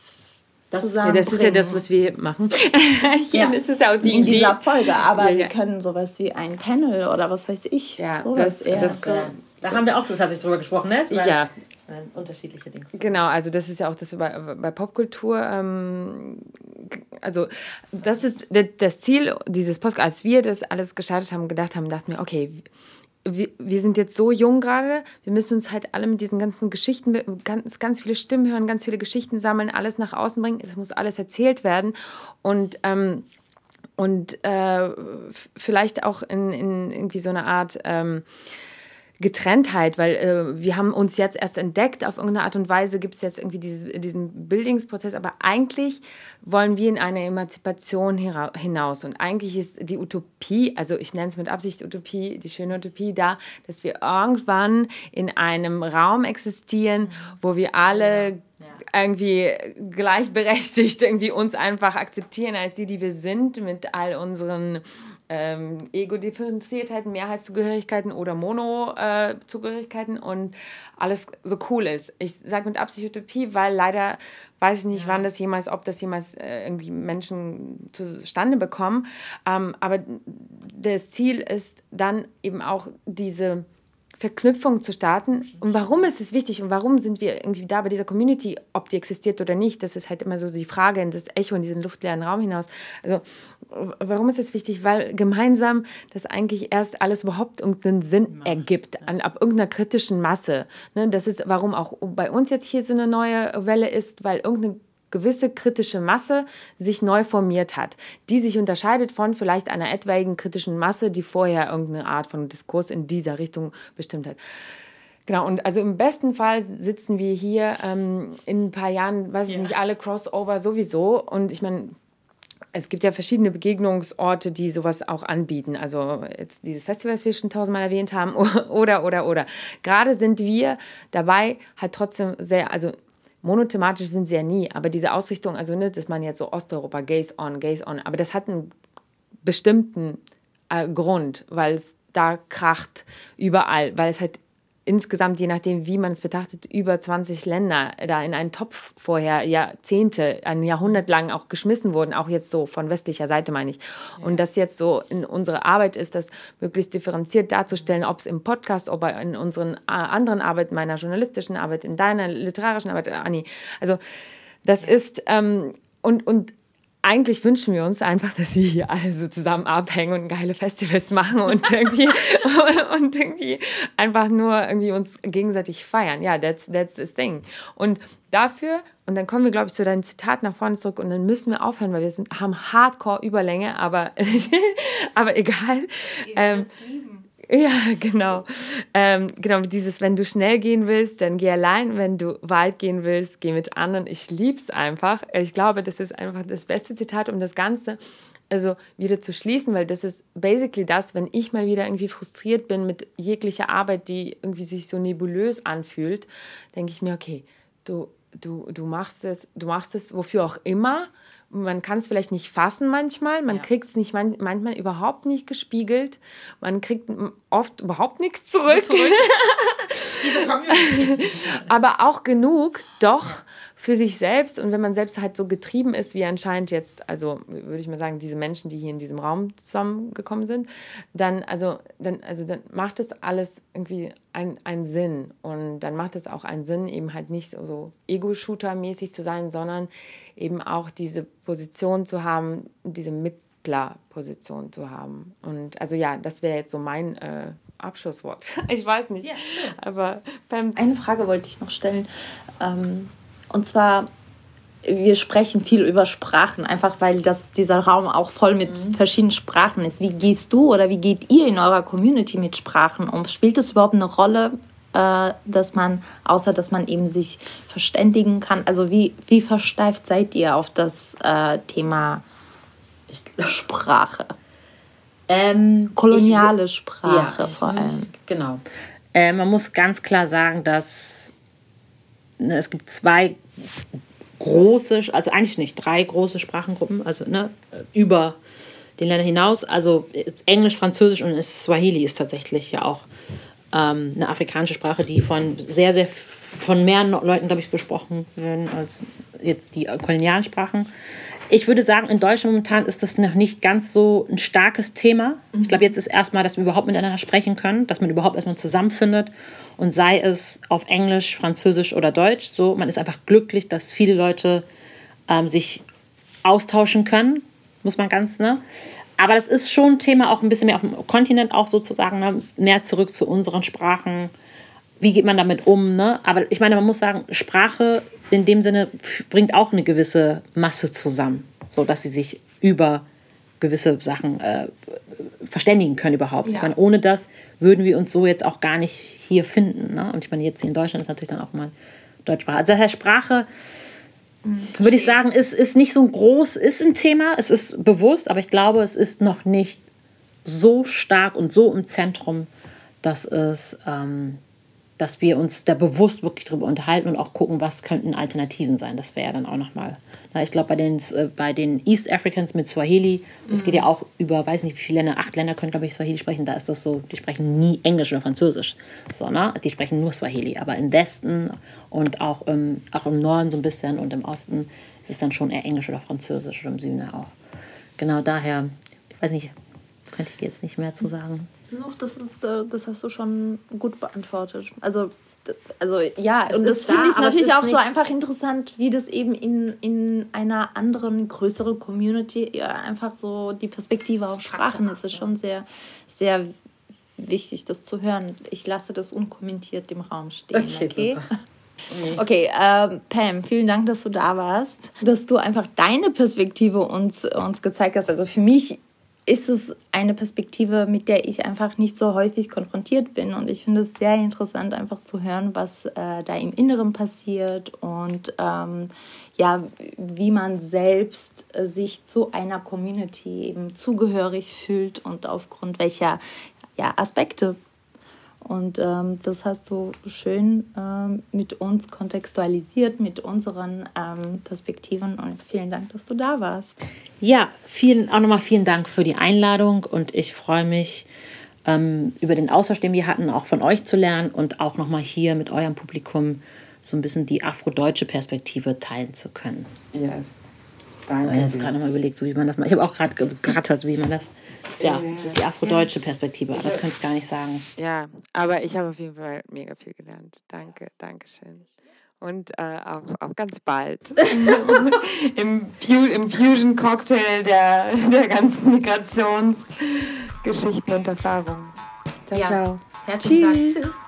das, ja, das ist ja das, was wir machen.
ja, das ist auch die in dieser Folge. Aber ja, ja. wir können sowas wie ein Panel oder was weiß ich.
Ja, das, das, da haben wir auch tatsächlich drüber gesprochen, ne?
Weil ja,
sind unterschiedliche Dinge.
Genau, also das ist ja auch das bei, bei Popkultur. Ähm, also das ist das Ziel dieses Podcast. Als wir das alles gestartet haben, gedacht haben, dachten wir, okay, wir, wir sind jetzt so jung gerade, wir müssen uns halt alle mit diesen ganzen Geschichten, ganz, ganz viele Stimmen hören, ganz viele Geschichten sammeln, alles nach außen bringen. Es muss alles erzählt werden. Und ähm, und äh, vielleicht auch in, in irgendwie so eine Art ähm, Getrenntheit, weil äh, wir haben uns jetzt erst entdeckt, auf irgendeine Art und Weise gibt es jetzt irgendwie dieses, diesen Bildungsprozess, aber eigentlich wollen wir in eine Emanzipation hinaus und eigentlich ist die Utopie, also ich nenne es mit Absicht Utopie, die schöne Utopie da, dass wir irgendwann in einem Raum existieren, wo wir alle ja. irgendwie gleichberechtigt irgendwie uns einfach akzeptieren als die, die wir sind, mit all unseren ähm, Ego-Differenziertheiten, Mehrheitszugehörigkeiten oder Mono-Zugehörigkeiten äh, und alles so cool ist. Ich sage mit Absicht Utopie, weil leider weiß ich nicht, ja. wann das jemals, ob das jemals äh, irgendwie Menschen zustande bekommen. Ähm, aber das Ziel ist dann eben auch diese Verknüpfung zu starten. Und warum ist es wichtig und warum sind wir irgendwie da bei dieser Community, ob die existiert oder nicht, das ist halt immer so die Frage in das Echo in diesen luftleeren Raum hinaus. Also warum ist es wichtig? Weil gemeinsam das eigentlich erst alles überhaupt irgendeinen Sinn ergibt, an, ab irgendeiner kritischen Masse. Ne? Das ist, warum auch bei uns jetzt hier so eine neue Welle ist, weil irgendeine gewisse kritische Masse sich neu formiert hat, die sich unterscheidet von vielleicht einer etwaigen kritischen Masse, die vorher irgendeine Art von Diskurs in dieser Richtung bestimmt hat. Genau, und also im besten Fall sitzen wir hier ähm, in ein paar Jahren, weiß ich ja. nicht, alle Crossover sowieso. Und ich meine, es gibt ja verschiedene Begegnungsorte, die sowas auch anbieten. Also jetzt dieses Festival, das wir schon tausendmal erwähnt haben, oder, oder, oder. Gerade sind wir dabei, halt trotzdem sehr, also monothematisch sind sie ja nie, aber diese Ausrichtung, also ne, dass man jetzt so Osteuropa, Gaze on, Gaze on, aber das hat einen bestimmten äh, Grund, weil es da kracht überall, weil es halt insgesamt, je nachdem, wie man es betrachtet, über 20 Länder da in einen Topf vorher Jahrzehnte, ein Jahrhundert lang auch geschmissen wurden, auch jetzt so von westlicher Seite meine ich. Und das jetzt so in unsere Arbeit ist, das möglichst differenziert darzustellen, ob es im Podcast, ob in unseren äh, anderen Arbeiten, meiner journalistischen Arbeit, in deiner literarischen Arbeit, Anni. Also das ja. ist ähm, und, und eigentlich wünschen wir uns einfach, dass wir hier alle so zusammen abhängen und geile Festivals machen und irgendwie, und irgendwie einfach nur irgendwie uns gegenseitig feiern. Ja, that's, that's the thing. Und dafür, und dann kommen wir, glaube ich, zu deinem Zitat nach vorne zurück und dann müssen wir aufhören, weil wir sind, haben Hardcore-Überlänge, aber, aber egal. Ähm, ja, genau. Ähm, genau, dieses, wenn du schnell gehen willst, dann geh allein. Wenn du weit gehen willst, geh mit anderen. Ich lieb's einfach. Ich glaube, das ist einfach das beste Zitat, um das Ganze also wieder zu schließen, weil das ist basically das, wenn ich mal wieder irgendwie frustriert bin mit jeglicher Arbeit, die irgendwie sich so nebulös anfühlt, denke ich mir, okay, du, du, du machst es, du machst es wofür auch immer man kann es vielleicht nicht fassen manchmal, man ja. kriegt es nicht man manchmal überhaupt nicht gespiegelt, man kriegt oft überhaupt nichts zurück. zurück. Aber auch genug, doch, für sich selbst und wenn man selbst halt so getrieben ist, wie anscheinend jetzt, also würde ich mal sagen, diese Menschen, die hier in diesem Raum zusammengekommen sind, dann, also, dann, also dann macht es alles irgendwie einen, einen Sinn und dann macht es auch einen Sinn, eben halt nicht so, so Ego-Shooter-mäßig zu sein, sondern eben auch diese Position zu haben, diese Mittlerposition zu haben. Und also ja, das wäre jetzt so mein äh, Abschlusswort. Ich weiß nicht. Ja, aber
Eine Frage wollte ich noch stellen. Ähm, und zwar, wir sprechen viel über Sprachen, einfach weil das, dieser Raum auch voll mit mhm. verschiedenen Sprachen ist. Wie gehst du oder wie geht ihr in eurer Community mit Sprachen um? Spielt es überhaupt eine Rolle, äh, dass man, außer dass man eben sich verständigen kann, also wie, wie versteift seid ihr auf das äh, Thema Sprache? Ähm, Koloniale
ich, Sprache ja, vor allem. Genau. Äh, man muss ganz klar sagen, dass ne, es gibt zwei große, also eigentlich nicht drei große Sprachengruppen, also ne, über den Ländern hinaus. Also Englisch, Französisch und Swahili ist tatsächlich ja auch ähm, eine afrikanische Sprache, die von sehr, sehr von mehr Leuten, glaube ich, gesprochen werden als jetzt die kolonialen Sprachen. Ich würde sagen, in Deutschland momentan ist das noch nicht ganz so ein starkes Thema. Ich glaube, jetzt ist erstmal, dass wir überhaupt miteinander sprechen können, dass man überhaupt erstmal zusammenfindet und sei es auf Englisch, Französisch oder Deutsch. So, man ist einfach glücklich, dass viele Leute ähm, sich austauschen können, muss man ganz, ne? Aber das ist schon ein Thema auch ein bisschen mehr auf dem Kontinent auch sozusagen, ne? mehr zurück zu unseren Sprachen. Wie geht man damit um? Ne? Aber ich meine, man muss sagen, Sprache in dem Sinne bringt auch eine gewisse Masse zusammen, so dass sie sich über gewisse Sachen äh, verständigen können überhaupt. Ja. Ich meine, ohne das würden wir uns so jetzt auch gar nicht hier finden. Ne? Und ich meine, jetzt hier in Deutschland ist natürlich dann auch mal Deutschsprache. Also daher Sprache, mhm, würde ich sagen, ist, ist nicht so groß, ist ein Thema, es ist bewusst, aber ich glaube, es ist noch nicht so stark und so im Zentrum, dass es ähm, dass wir uns da bewusst wirklich drüber unterhalten und auch gucken, was könnten Alternativen sein. Das wäre ja dann auch nochmal. Ich glaube, bei den, äh, bei den East Africans mit Swahili, das mhm. geht ja auch über, weiß nicht wie viele Länder, acht Länder können, glaube ich, Swahili sprechen. Da ist das so, die sprechen nie Englisch oder Französisch, sondern die sprechen nur Swahili. Aber im Westen und auch im, auch im Norden so ein bisschen und im Osten ist es dann schon eher Englisch oder Französisch oder im Süden auch. Genau daher, ich weiß nicht, könnte ich dir jetzt nicht mehr zu sagen.
Noch, das, ist, äh, das hast du schon gut beantwortet. Also, also ja, es und das finde ich natürlich auch so einfach interessant, wie das eben in, in einer anderen, größeren Community ja, einfach so die Perspektive auf Sprachen ist. Es ist schon sehr, sehr wichtig, das zu hören. Ich lasse das unkommentiert im Raum stehen. Okay. okay? Okay, äh, Pam, vielen Dank, dass du da warst, dass du einfach deine Perspektive uns, uns gezeigt hast. Also für mich ist es eine Perspektive, mit der ich einfach nicht so häufig konfrontiert bin. Und ich finde es sehr interessant, einfach zu hören, was äh, da im Inneren passiert und ähm, ja, wie man selbst äh, sich zu einer Community eben zugehörig fühlt und aufgrund welcher ja, Aspekte und ähm, das hast du schön ähm, mit uns kontextualisiert, mit unseren ähm, Perspektiven. Und vielen Dank, dass du da warst.
Ja, vielen, auch nochmal vielen Dank für die Einladung. Und ich freue mich ähm, über den Austausch, den wir hatten, auch von euch zu lernen und auch nochmal hier mit eurem Publikum so ein bisschen die afrodeutsche Perspektive teilen zu können. Yes. Danke. Ich habe jetzt gerade mal überlegt, wie man das macht. Ich habe auch gerade gerattert, wie man das. Ja, das ist die afrodeutsche Perspektive, aber das könnte ich gar nicht sagen.
Ja, aber ich habe auf jeden Fall mega viel gelernt. Danke, danke schön. Und äh, auch, auch ganz bald Im, Fu im Fusion-Cocktail der, der ganzen Migrationsgeschichten und Erfahrungen. Ciao, ja. ciao.
Herzlichen Dank. Tschüss.